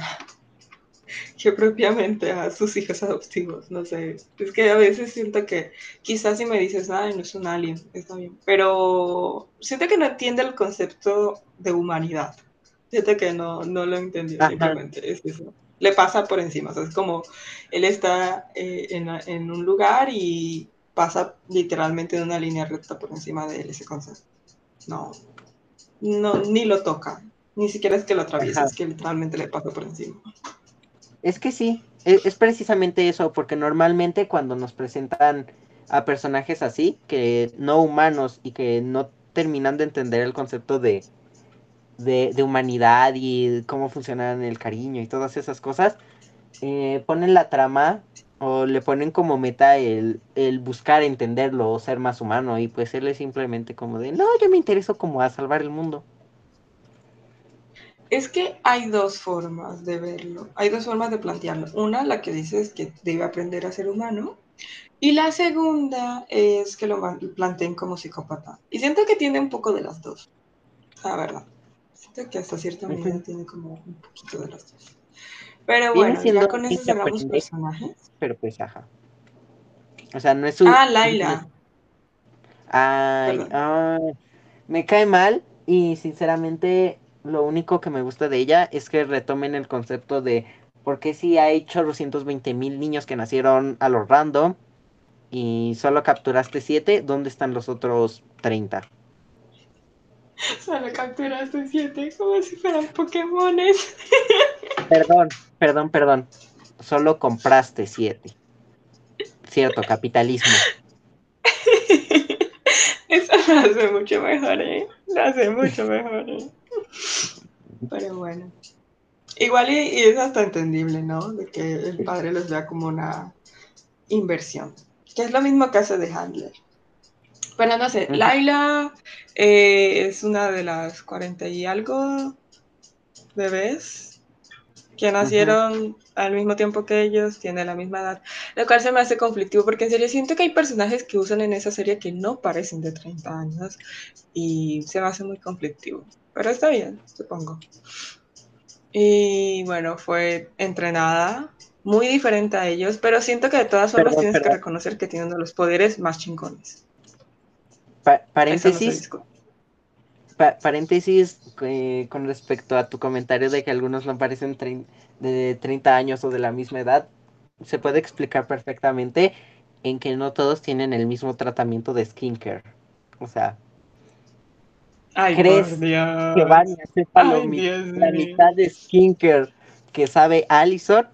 que propiamente a sus hijos adoptivos. No sé, es que a veces siento que quizás si me dices, nada, no es un alien, está bien, pero siento que no entiende el concepto de humanidad. Siento que no, no lo entendió, simplemente es eso le pasa por encima. O sea, es como él está eh, en, un lugar y pasa literalmente de una línea recta por encima de él ese concepto. No, no, ni lo toca. Ni siquiera es que lo atraviesa, es que literalmente le pasa por encima. Es que sí, es, es precisamente eso, porque normalmente cuando nos presentan a personajes así, que no humanos y que no terminan de entender el concepto de de, humanidad y cómo funciona el cariño y todas esas cosas, eh, ponen la trama o le ponen como meta el, el, buscar entenderlo o ser más humano y pues él es simplemente como de, no, yo me intereso como a salvar el mundo. Es que hay dos formas de verlo, hay dos formas de plantearlo. Una, la que dices que debe aprender a ser humano, y la segunda es que lo planteen como psicópata. Y siento que tiene un poco de las dos, la verdad que hasta cierta medida tiene como un poquito de los dos. Pero bueno, ya con eso cerramos personajes. Pero pues, ajá. O sea, no es un... Ah, Laila. Ay, ay, me cae mal y sinceramente lo único que me gusta de ella es que retomen el concepto de por qué si hay 820 mil niños que nacieron a lo random y solo capturaste 7, ¿dónde están los otros 30? Solo capturaste siete como si fueran Pokémones. Perdón, perdón, perdón. Solo compraste siete. Cierto, capitalismo. Eso lo hace mucho mejor, ¿eh? Lo hace mucho mejor, ¿eh? Pero bueno. Igual y, y es hasta entendible, ¿no? De que el padre los vea como una inversión. Que es lo mismo que hace de Handler. Bueno, no sé. Laila eh, es una de las 40 y algo bebés que nacieron al mismo tiempo que ellos, tiene la misma edad, lo cual se me hace conflictivo porque en serio siento que hay personajes que usan en esa serie que no parecen de 30 años y se me hace muy conflictivo, pero está bien, supongo. Y bueno, fue entrenada, muy diferente a ellos, pero siento que de todas formas tienes que reconocer que tiene uno de los poderes más chingones. Pa- no paréntesis. Pa- paréntesis eh, con respecto a tu comentario de que algunos no parecen de 30 años o de la misma edad, se puede explicar perfectamente en que no todos tienen el mismo tratamiento de skincare. O sea, Ay, ¿crees que Vanya sepa lo Ay, mi- Dios la mitad de skincare que sabe Allison?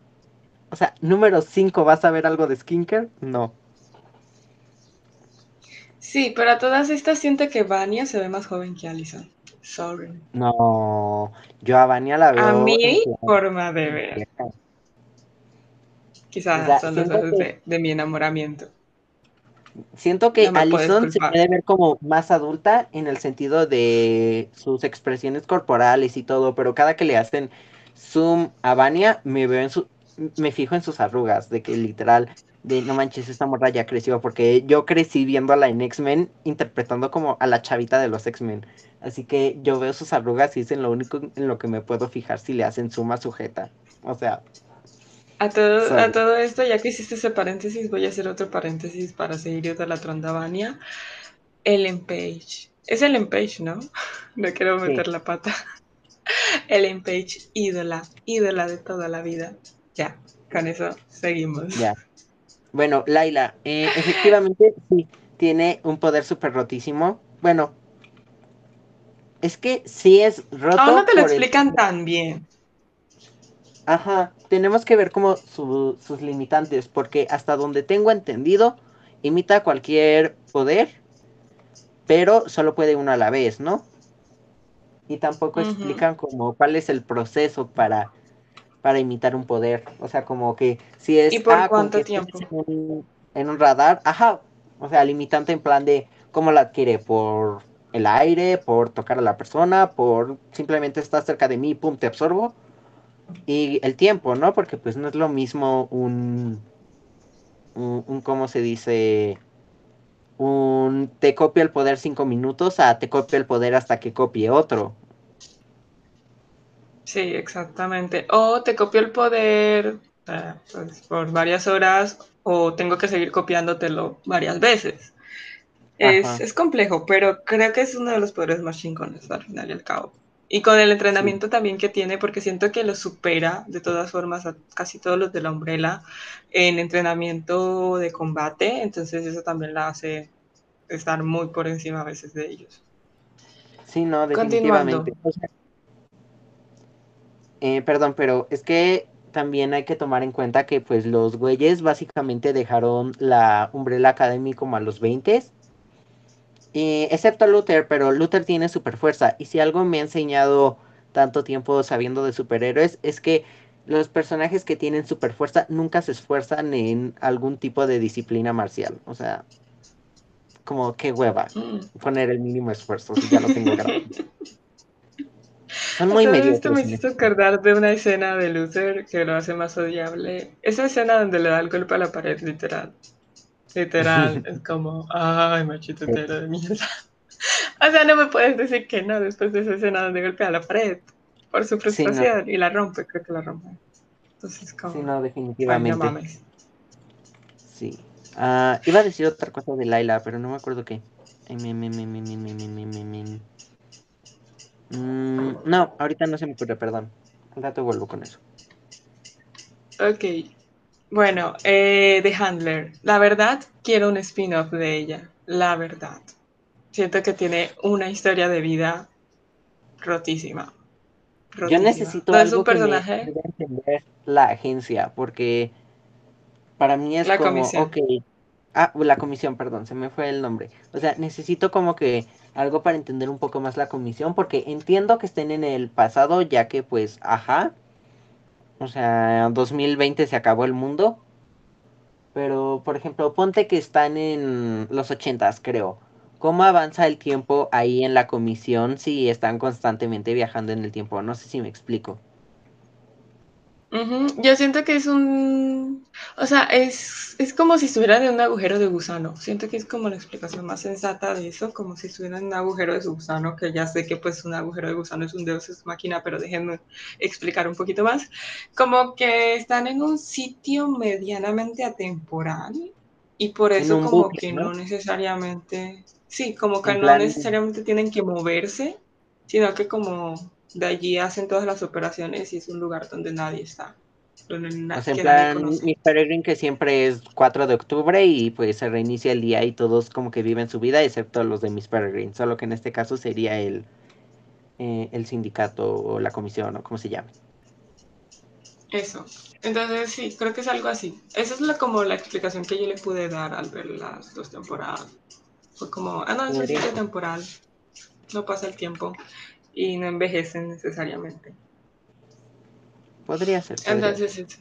O sea, número 5, ¿vas a ver algo de skincare? No. Sí, pero a todas estas siento que Vania se ve más joven que Allison. Sorry. No, yo a Vanya la veo A mi forma de ver. Quizás O sea, son los siento ojos que- de, de mi enamoramiento. Siento que No Allison se puede ver como más adulta en el sentido de sus expresiones corporales y todo, pero cada que le hacen zoom a Vania, me veo en su, me fijo en sus arrugas, de que literal, de no manches, esta morra ya creció, porque yo crecí viéndola en X-Men, interpretando como a la chavita de los X-Men. Así que yo veo sus arrugas y es en lo único en lo que me puedo fijar si le hacen zoom a sujeta. O sea, A todo, Sorry. a todo esto, ya que hiciste ese paréntesis, voy a hacer otro paréntesis para seguir idolatrando a Vania. Ellen Page. Es Ellen Page, ¿no? No quiero Sí. meter la pata. Ellen Page, ídola, ídola de toda la vida. Ya, con eso seguimos. Ya. Bueno, Laila, eh, efectivamente sí, tiene un poder súper rotísimo. Bueno, es que sí es roto. Aún no te lo el- explican tan bien. Ajá, tenemos que ver como su- sus limitantes, porque hasta donde tengo entendido, imita cualquier poder, pero solo puede uno a la vez, ¿no? Y tampoco explican como cuál es el proceso para, para imitar un poder. O sea, como que si es ¿Y por ah, cuánto tiempo? En un, en un radar, ajá. O sea, limitante en plan de cómo la adquiere, por el aire, por tocar a la persona, por simplemente estar cerca de mí, pum, te absorbo. Y el tiempo, ¿no? Porque pues no es lo mismo un, un, un ¿cómo se dice? Un te copio el poder cinco minutos a te copio el poder hasta que copie otro. Sí, exactamente. O te copio el poder eh, pues, por varias horas o tengo que seguir copiándotelo varias veces. Es, es complejo, pero creo que es uno de los poderes más chingones al final y al cabo. Y con el entrenamiento también que tiene, porque siento que lo supera de todas formas a casi todos los de la Umbrella en entrenamiento de combate, entonces eso también la hace estar muy por encima a veces de ellos. Sí, no, definitivamente. Eh, perdón, pero es que también hay que tomar en cuenta que pues los güeyes básicamente dejaron la Umbrella Academy como a los 20 eh, excepto Luther, pero Luther tiene super fuerza y si algo me ha enseñado tanto tiempo sabiendo de superhéroes es que los personajes que tienen super fuerza nunca se esfuerzan en algún tipo de disciplina marcial, o sea, como qué hueva Mm. poner el mínimo esfuerzo si ya lo tengo grabado. Son muy mediocres. esto me hiciste acordar de una escena de Luther que lo hace más odiable. Esa escena donde le da el golpe a la pared, literal. Literal, es como, ay, machito de mierda. O sea, no me puedes decir que no después de esa escena donde golpea la pared por su Sí, no. frustración y la rompe, creo que la rompe. Entonces, como, Sí, no, ay, no definitivamente. mames. Sí. Ah, iba a decir otra cosa de Laila, pero no me acuerdo qué. Mm, no, ahorita no se me ocurre, perdón. Al rato vuelvo con eso. Ok. Bueno, eh, The Handler. La verdad, quiero un spin-off de ella. La verdad. Siento que tiene una historia de vida rotísima. Yo necesito No es algo un que me personaje. la agencia, porque para mí es La como, comisión. ok. Ah, la comisión, perdón, se me fue el nombre. O sea, necesito como que algo para entender un poco más la comisión, porque entiendo que estén en el pasado, ya que pues, ajá, O sea, 2020 se acabó el mundo. Pero, por ejemplo, ponte que están en los 80, creo. ¿Cómo avanza el tiempo ahí en la comisión si están constantemente viajando en el tiempo? No sé si me explico. Yo siento que es un, o sea, es, es como si estuvieran en un agujero de gusano. Siento que es como la explicación más sensata de eso, como si estuvieran en un agujero de gusano, que ya sé que pues un agujero de gusano es un deus es máquina, pero déjenme explicar un poquito más. Como que están en un sitio medianamente atemporal y por eso como que ¿no? necesariamente, sí, como que no necesariamente tienen que moverse, sino que como de allí hacen todas las operaciones y es un lugar donde nadie está. Donde sea, en plan, Miss Peregrine que siempre es 4 de octubre y pues se reinicia el día y todos como que viven su vida, excepto los de Miss Peregrine, solo que en este caso sería el, eh, el sindicato o la comisión o como se llame. Eso. Entonces sí, creo que es algo así. Esa es la, como la explicación que yo le pude dar al ver las dos temporadas. Fue como, ah, no, es un sitio temporal. No pasa el tiempo y no envejecen necesariamente. Podría ser. Entonces,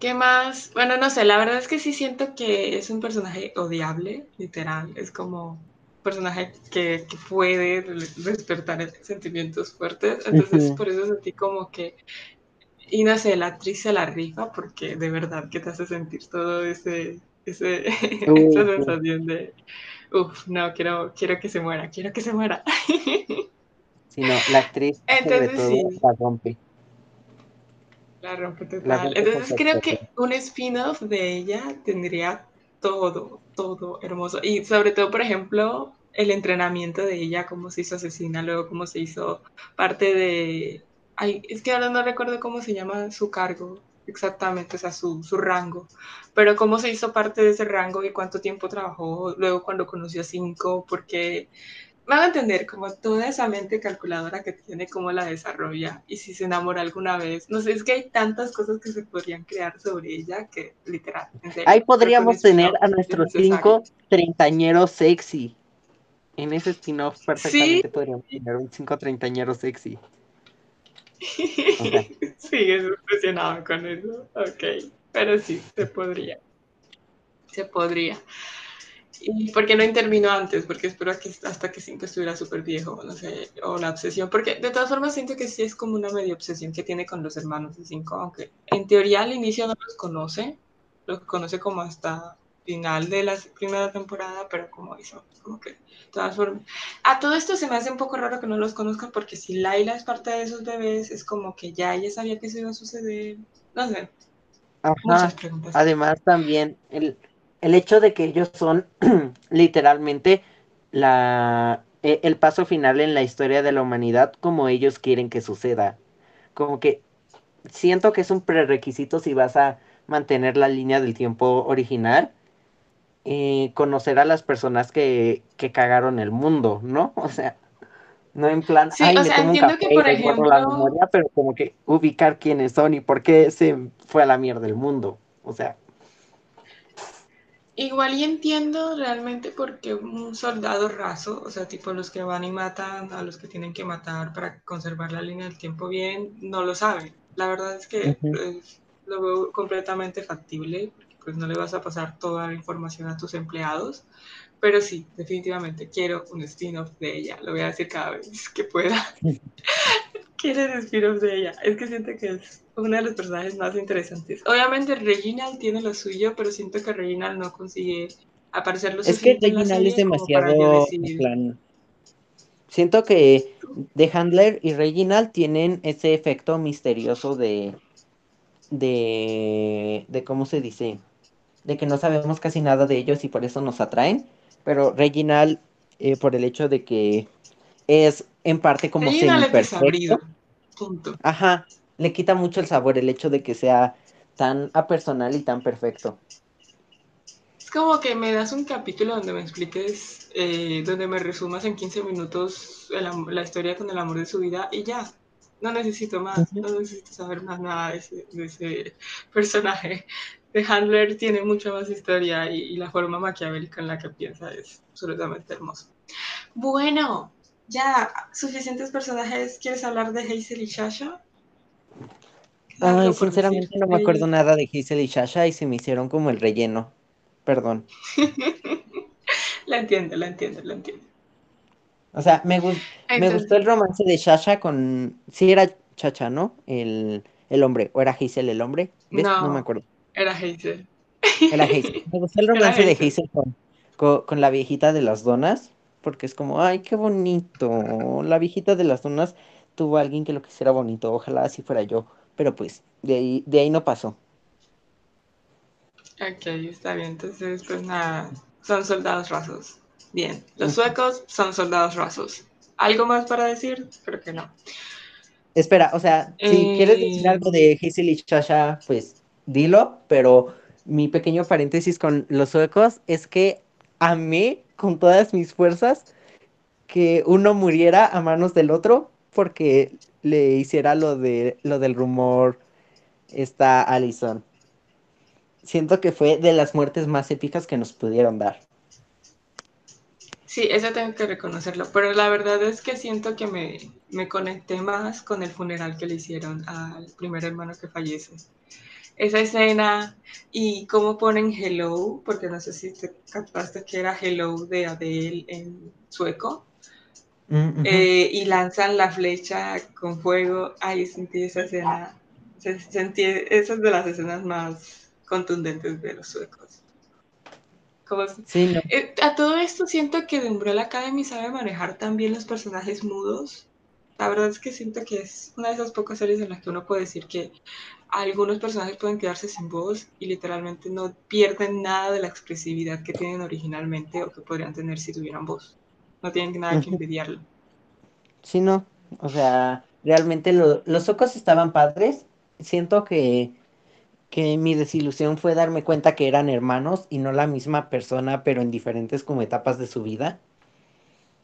¿qué más? Bueno, no sé, la verdad es que sí siento que es un personaje odiable, literal. Es como un personaje que, puede despertar sentimientos fuertes. Entonces, por eso sentí como que. Y no sé, la actriz se la rifa porque de verdad que te hace sentir todo ese. ese esa sensación de. Uf, no, quiero, quiero que se muera, quiero que se muera. sino la actriz sobre todo la rompe. La rompe total. Entonces creo que un spin-off de ella tendría todo, todo hermoso. Y sobre todo, por ejemplo, el entrenamiento de ella, cómo se hizo asesina, luego cómo se hizo parte de... Ay, es que ahora no recuerdo cómo se llama su cargo exactamente, o sea, su, su rango, pero cómo se hizo parte de ese rango y cuánto tiempo trabajó, luego cuando conoció a Cinco, porque van a entender como toda esa mente calculadora que tiene, cómo la desarrolla y si se enamora alguna vez. No sé, es que hay tantas cosas que se podrían crear sobre ella que literal. Ahí podríamos tener a nuestros cinco treintañeros sexy. En ese spin-off perfectamente podríamos tener un cinco treintañeros sexy. Okay. sí, es impresionado con eso. Ok, pero sí, se podría. Se podría. ¿Y por qué no intervino antes? Porque espero que hasta que Cinco estuviera súper viejo, no sé, o la obsesión. Porque de todas formas siento que sí es como una medio obsesión que tiene con los hermanos de Cinco, aunque en teoría al inicio no los conoce, los conoce como hasta final de la primera temporada, pero como hizo, como que de todas formas. A todo esto se me hace un poco raro que no los conozcan porque si Laila es parte de esos bebés, es como que ya ella sabía que eso iba a suceder. No sé. Ajá. Muchas preguntas. Además también el el hecho de que ellos son literalmente la, e, el paso final en la historia de la humanidad como ellos quieren que suceda. Como que siento que es un prerequisito si vas a mantener la línea del tiempo original. Eh, conocer a las personas que, que cagaron el mundo, ¿no? O sea, no en plan, sí, o sea, entiendo que por ejemplo, la memoria, pero como que ubicar quiénes son y por qué se fue a la mierda el mundo. O sea, Igual y entiendo realmente porque un soldado raso, o sea, tipo los que van y matan a los que tienen que matar para conservar la línea del tiempo bien, no lo saben. La verdad es que pues, lo veo completamente factible, porque pues no le vas a pasar toda la información a tus empleados, pero sí, definitivamente quiero un spin-off de ella, lo voy a decir cada vez que pueda. quiero un spin-off de ella, es que siento que es uno de los personajes más interesantes. Obviamente Reginald tiene lo suyo, pero siento que Reginald no consigue aparecer lo Es que Reginald es demasiado Siento que The Handler y Reginald tienen ese efecto misterioso de de de cómo se dice, de que no sabemos casi nada de ellos y por eso nos atraen, pero Reginald eh, por el hecho de que es en parte como semi perfecto. Punto. Ajá, le quita mucho el sabor el hecho de que sea tan apersonal y tan perfecto. Es como que me das un capítulo donde me expliques, eh, donde me resumas en 15 minutos la historia con el amor de su vida y ya. No necesito más, no necesito saber más nada de ese, personaje. De Handler tiene mucha más historia y, y, la forma maquiavélica en la que piensa es absolutamente hermoso. Bueno, ya, suficientes personajes. ¿Quieres hablar de Hazel y Shasha? Ay, sinceramente no me acuerdo nada de Hazel y Shasha y se me hicieron como el relleno. Perdón. la entiendo, la entiendo, la entiendo. O sea, me, me gustó el romance de Shasha con... Sí era Chacha, ¿no? El, el hombre. ¿O era Hazel el hombre? No, no me acuerdo. Era Hazel. Era. Me gustó el romance de Hazel con, con, la viejita de las donas. Porque es como, ay, qué bonito. La viejita de las donas tuvo a alguien que lo quisiera bonito. Ojalá así fuera yo. Pero pues, de ahí, de ahí no pasó. Ok, está bien. Entonces, pues nada, son soldados rasos. Bien, los suecos son soldados rasos. ¿Algo más para decir? Creo que no. Espera, o sea, si quieres decir eh, algo de Hazel y Chasha, pues dilo, pero mi pequeño paréntesis con los suecos es que amé con todas mis fuerzas que uno muriera a manos del otro porque le hiciera lo de lo del rumor esta Allison. Siento que fue de las muertes más épicas que nos pudieron dar. Sí, eso tengo que reconocerlo, pero la verdad es que siento que me, me conecté más con el funeral que le hicieron al primer hermano que fallece. Esa escena y cómo ponen hello, porque no sé si te captaste que era hello de Adele en sueco. Eh, y lanzan la flecha con fuego. Ahí sentí esa escena. Sentí, esa es de las escenas más contundentes de los suecos. Eh, a todo esto siento que The Umbrella Academy sabe manejar también los personajes mudos. La verdad es que siento que es una de esas pocas series en las que uno puede decir que algunos personajes pueden quedarse sin voz y literalmente no pierden nada de la expresividad que tienen originalmente o que podrían tener si tuvieran voz. No tienen nada que envidiarlo. Sí, no. O sea, realmente los ojos estaban padres. Siento que que mi desilusión fue darme cuenta que eran hermanos y no la misma persona, pero en diferentes como etapas de su vida.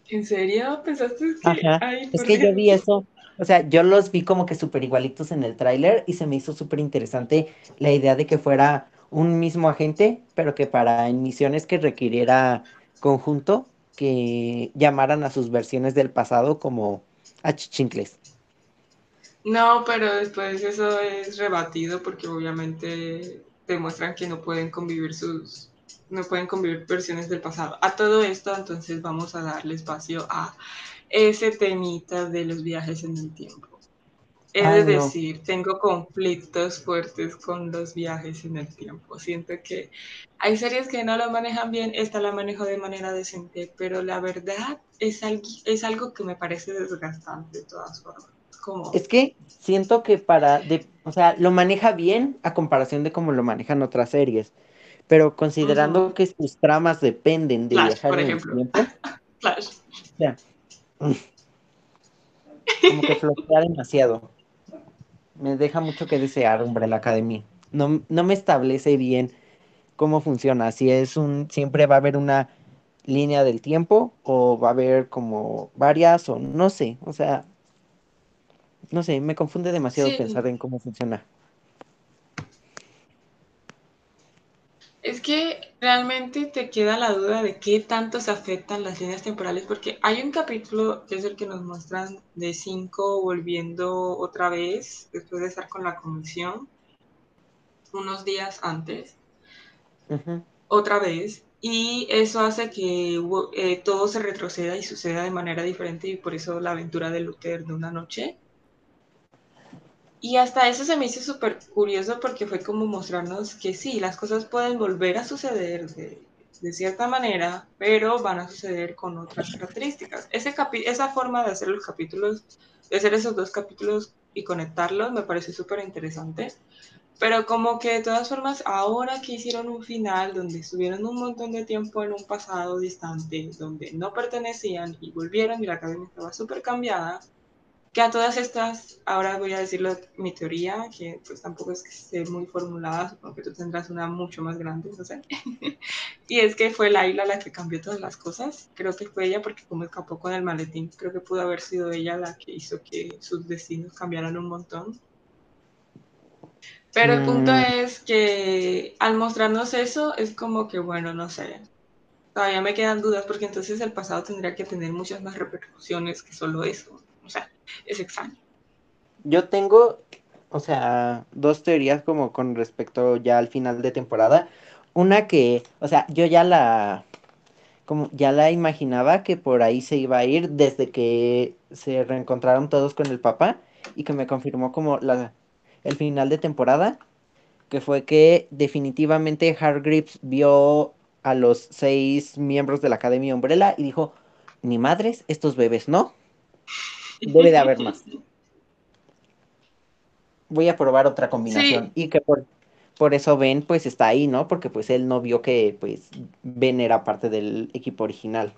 ¿En serio? ¿Pensaste que...? es que yo vi eso, o sea, yo los vi como que súper igualitos en el tráiler y se me hizo súper interesante la idea de que fuera un mismo agente, pero que para misiones que requiriera conjunto, que llamaran a sus versiones del pasado como achichincles. No, pero después eso es rebatido porque obviamente demuestran que no pueden convivir sus no pueden convivir versiones del pasado. A todo esto, entonces vamos a darle espacio a ese temita de los viajes en el tiempo. Es decir, tengo conflictos fuertes con los viajes en el tiempo. Siento que hay series que no lo manejan bien, esta la manejo de manera decente, pero la verdad es algo, es algo que me parece desgastante de todas formas. Es que siento que para, de, o sea, lo maneja bien a comparación de cómo lo manejan otras series, pero considerando que sus tramas dependen de viajar en el tiempo. Flash. O sea, como que flojea demasiado. Me deja mucho que desear, hombre, la academia. No, no me establece bien cómo funciona. Si es un, siempre va a haber una línea del tiempo o va a haber como varias o no sé. O sea, no sé, me confunde demasiado pensar en cómo funciona. Es que realmente te queda la duda de qué tanto se afectan las líneas temporales, porque hay un capítulo que es el que nos muestran de cinco volviendo otra vez, después de estar con la comisión, unos días antes, otra vez, y eso hace que eh, todo se retroceda y suceda de manera diferente, y por eso la aventura de Luther de una noche y hasta eso se me hizo súper curioso porque fue como mostrarnos que sí, las cosas pueden volver a suceder de, cierta manera, pero van a suceder con otras características. Ese esa forma de hacer los capítulos, de hacer esos dos capítulos y conectarlos, me parece súper interesante. Pero como que de todas formas, ahora que hicieron un final donde estuvieron un montón de tiempo en un pasado distante, donde no pertenecían y volvieron y la academia estaba súper cambiada, que a todas estas, ahora voy a decirlo mi teoría, que pues tampoco es que esté muy formulada, supongo que tú tendrás una mucho más grande, no sé. y es que fue Laila la que cambió todas las cosas. Creo que fue ella porque como escapó con el maletín, creo que pudo haber sido ella la que hizo que sus destinos cambiaran un montón. Pero el punto mm. es que al mostrarnos eso, es como que, bueno, no sé, todavía me quedan dudas porque entonces el pasado tendría que tener muchas más repercusiones que solo eso. O sea, es extraño. Yo tengo, o sea, dos teorías como con respecto ya al final de temporada. Una que, o sea, yo ya la, como ya la imaginaba que por ahí se iba a ir desde que se reencontraron todos con el papá y que me confirmó como la, el final de temporada, que fue que definitivamente Hargreaves vio a los seis miembros de la Academia Umbrella y dijo, ni madres, estos bebés no, debe de haber más. Voy a probar otra combinación y que por, por eso Ben pues está ahí, ¿no? Porque pues él no vio que pues Ben era parte del equipo original.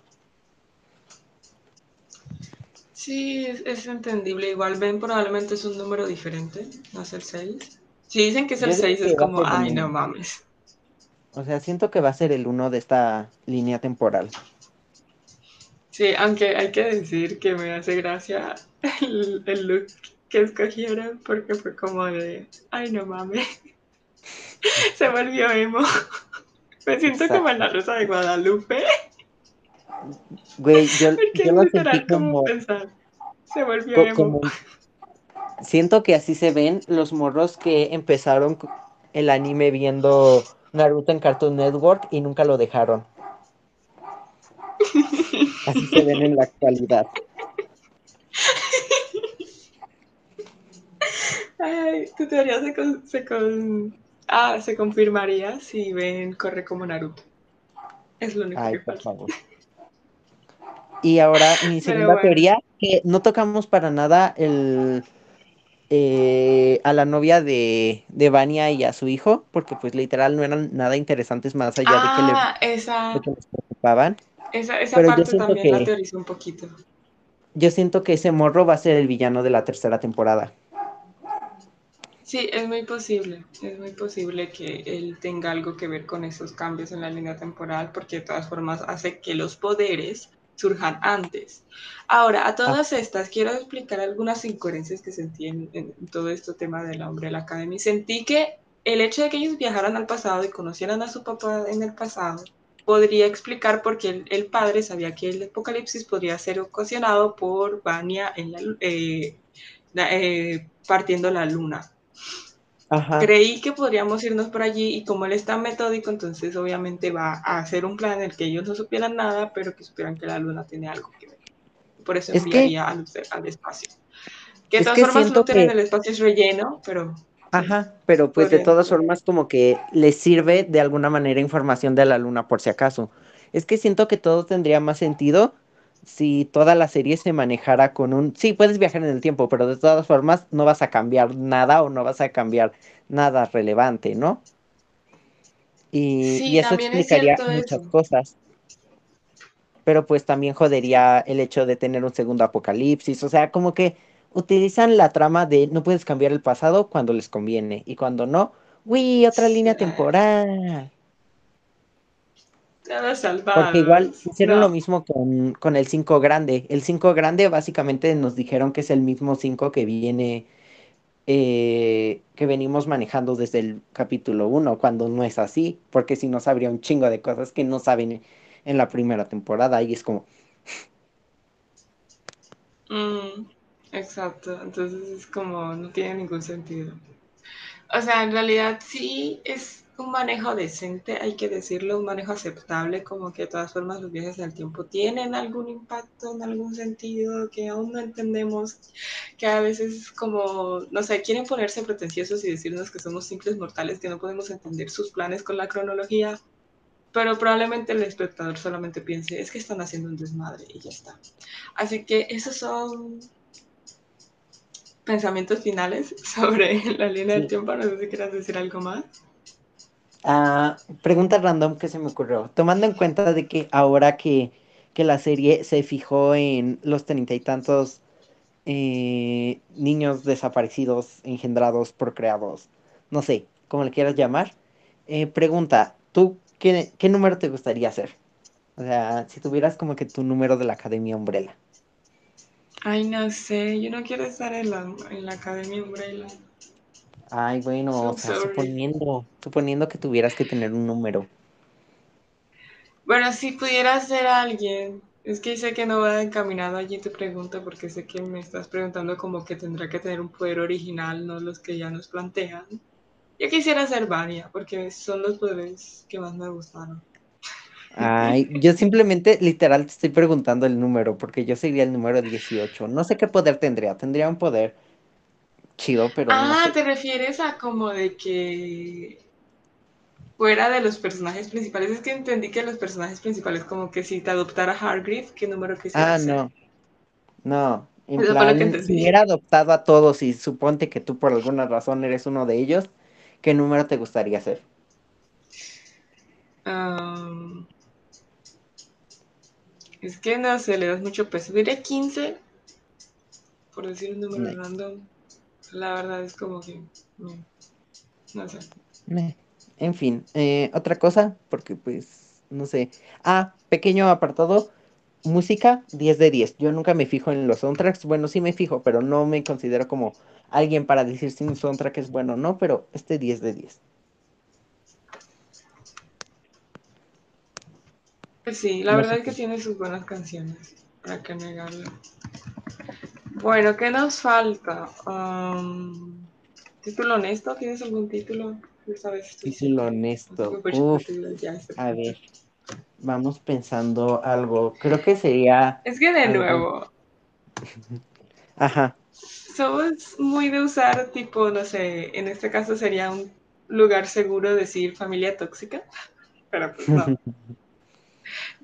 Sí, es, entendible. Igual Ben probablemente es un número diferente, no es el 6. Si dicen que es el 6 es como, ay, no mames. O sea, siento que va a ser el 1 de esta línea temporal. Sí, aunque hay que decir que me hace gracia el, el look que escogieron porque fue como de, ay, no mames. Se volvió emo. Me siento como en la Rosa de Guadalupe. Güey, yo, yo lo sentí como... Pensar. Se volvió emo. Siento que así se ven los morros que empezaron el anime viendo Naruto en Cartoon Network y nunca lo dejaron. Así se ven en la actualidad. Ay, tu teoría se, se, con, Ah, se confirmaría si ven corre como Naruto. Es lo único que falta. Y ahora mi segunda teoría, que no tocamos para nada el eh, a la novia de, de Vania y a su hijo, porque pues literal no eran nada interesantes más allá de que, le, ah, esa, les preocupaban. Esa, esa parte también la teorizó un poquito. Yo siento que ese morro va a ser el villano de la tercera temporada. Sí, es muy posible, es muy posible que él tenga algo que ver con esos cambios en la línea temporal, porque de todas formas hace que los poderes surjan antes. Ahora, a todas ah. estas, quiero explicar algunas incoherencias que sentí en, todo este tema del hombre de la academia. Sentí que el hecho de que ellos viajaran al pasado y conocieran a su papá en el pasado podría explicar por qué el, padre sabía que el apocalipsis podría ser ocasionado por Vania en la, eh, eh, partiendo la luna Creí que podríamos irnos por allí y como él está metódico, entonces obviamente va a hacer un plan en el que ellos no supieran nada, pero que supieran que la luna tiene algo que ver. Por eso enviaría al, espacio. Que de todas formas Luther en el espacio es relleno, pero... Ajá, pero pues de todas formas como que le sirve de alguna manera información de la luna por si acaso. Es que siento que todo tendría más sentido si toda la serie se manejara con un... Sí, puedes viajar en el tiempo, pero de todas formas no vas a cambiar nada o no vas a cambiar nada relevante, ¿no? Y, eso explicaría muchas cosas. Pero pues también jodería el hecho de tener un segundo apocalipsis. O sea, como que utilizan la trama de no puedes cambiar el pasado cuando les conviene y cuando no, uy, otra línea temporal. Porque igual hicieron lo mismo con, el 5 grande. El 5 grande básicamente nos dijeron que es el mismo 5 que viene, eh, que venimos manejando desde el capítulo 1, cuando no es así, porque si no sabría un chingo de cosas que no saben en la primera temporada y es como... Mm, exacto, entonces es como, no tiene ningún sentido. O sea, en realidad sí es un manejo decente, hay que decirlo, un manejo aceptable, como que de todas formas los viajes en el tiempo tienen algún impacto en algún sentido que aún no entendemos, que a veces como, no sé, quieren ponerse pretenciosos y decirnos que somos simples mortales, que no podemos entender sus planes con la cronología, pero probablemente el espectador solamente piense, es que están haciendo un desmadre y ya está. Así que esos son pensamientos finales sobre la línea del tiempo, no sé si quieras decir algo más. Ah, pregunta random que se me ocurrió. Tomando en cuenta de que ahora que, la serie se fijó en los treinta y tantos eh, niños desaparecidos, engendrados, procreados, no sé, como le quieras llamar, eh, pregunta, ¿tú qué, qué número te gustaría ser? O sea, si tuvieras como que tu número de la Academia Umbrella. Ay, no sé, yo no quiero estar en la, en la Academia Umbrella. Ay, bueno, o sea, suponiendo, suponiendo que tuvieras que tener un número. Bueno, si pudiera ser alguien, Es que sé que no va encaminado allí tu pregunta porque sé que me estás preguntando como que tendrá que tener un poder original, no los que ya nos plantean. Yo quisiera ser Vania porque son los poderes que más me gustaron. Ay, yo simplemente, literal, te estoy preguntando el número, porque yo sería el número 18. No sé qué poder tendría. Tendría un poder chido, pero ah, no sé. ¿te refieres a como de que fuera de los personajes principales? Es que entendí que los personajes principales, como que si te adoptara Hargreave, ¿qué número quisieras Ah, no. No. En que plan, si hubiera adoptado a todos y suponte que tú por alguna razón eres uno de ellos, ¿qué número te gustaría ser? Um, es que no sé, le das mucho peso. Diré 15, por decir un número Nice. random. La verdad es como que. No, no sé. En fin, eh, otra cosa, porque pues, no sé. Ah, pequeño apartado, música 10 de 10. Yo nunca me fijo en los soundtracks. Bueno, sí me fijo, pero no me considero como alguien para decir si un soundtrack es bueno o no, pero este 10 de 10. Pues sí, la No verdad sé es que tiene sus buenas canciones. Para qué negarlo. Bueno, ¿qué nos falta? Um, ¿Título honesto? ¿Tienes algún título? Estoy Título honesto. Uf, ya. a ver, vamos pensando algo. Creo que sería Es que de algo. nuevo, Ajá. somos muy de usar tipo, no sé, en este caso sería un lugar seguro decir familia tóxica, pero pues no,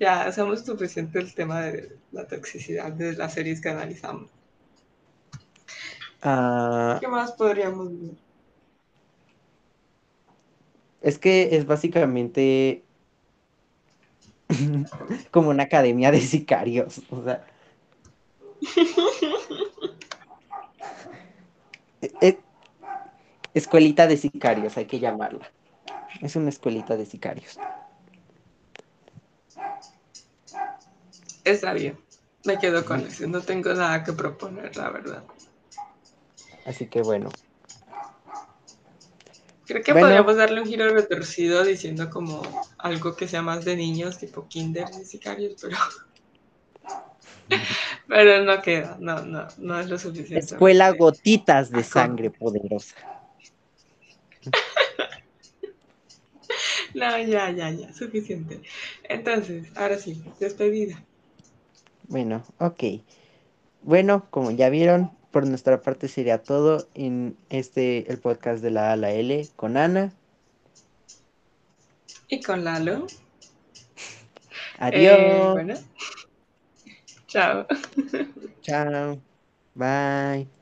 ya usamos suficiente el tema de la toxicidad de las series que analizamos. Ah, ¿Qué más podríamos ver? es que es básicamente como una academia de sicarios. O sea, e- e- escuelita de sicarios, hay que llamarla. Es una escuelita de sicarios. Está bien, me quedo con eso, no tengo nada que proponer, la verdad. Así que bueno. Creo que Bueno. podríamos darle un giro retorcido diciendo como algo que sea más de niños, tipo kinder y sicarios, pero, pero no queda, no, no, no es lo suficiente. Escuela gotitas de sangre poderosa. No, ya, ya, ya, suficiente. Entonces, ahora sí, despedida. Bueno, ok. Bueno, como ya vieron, por nuestra parte sería todo en este, el podcast de la A la L con Ana. Y con Lalo. Adiós. Eh, bueno. Chao. Chao. Bye.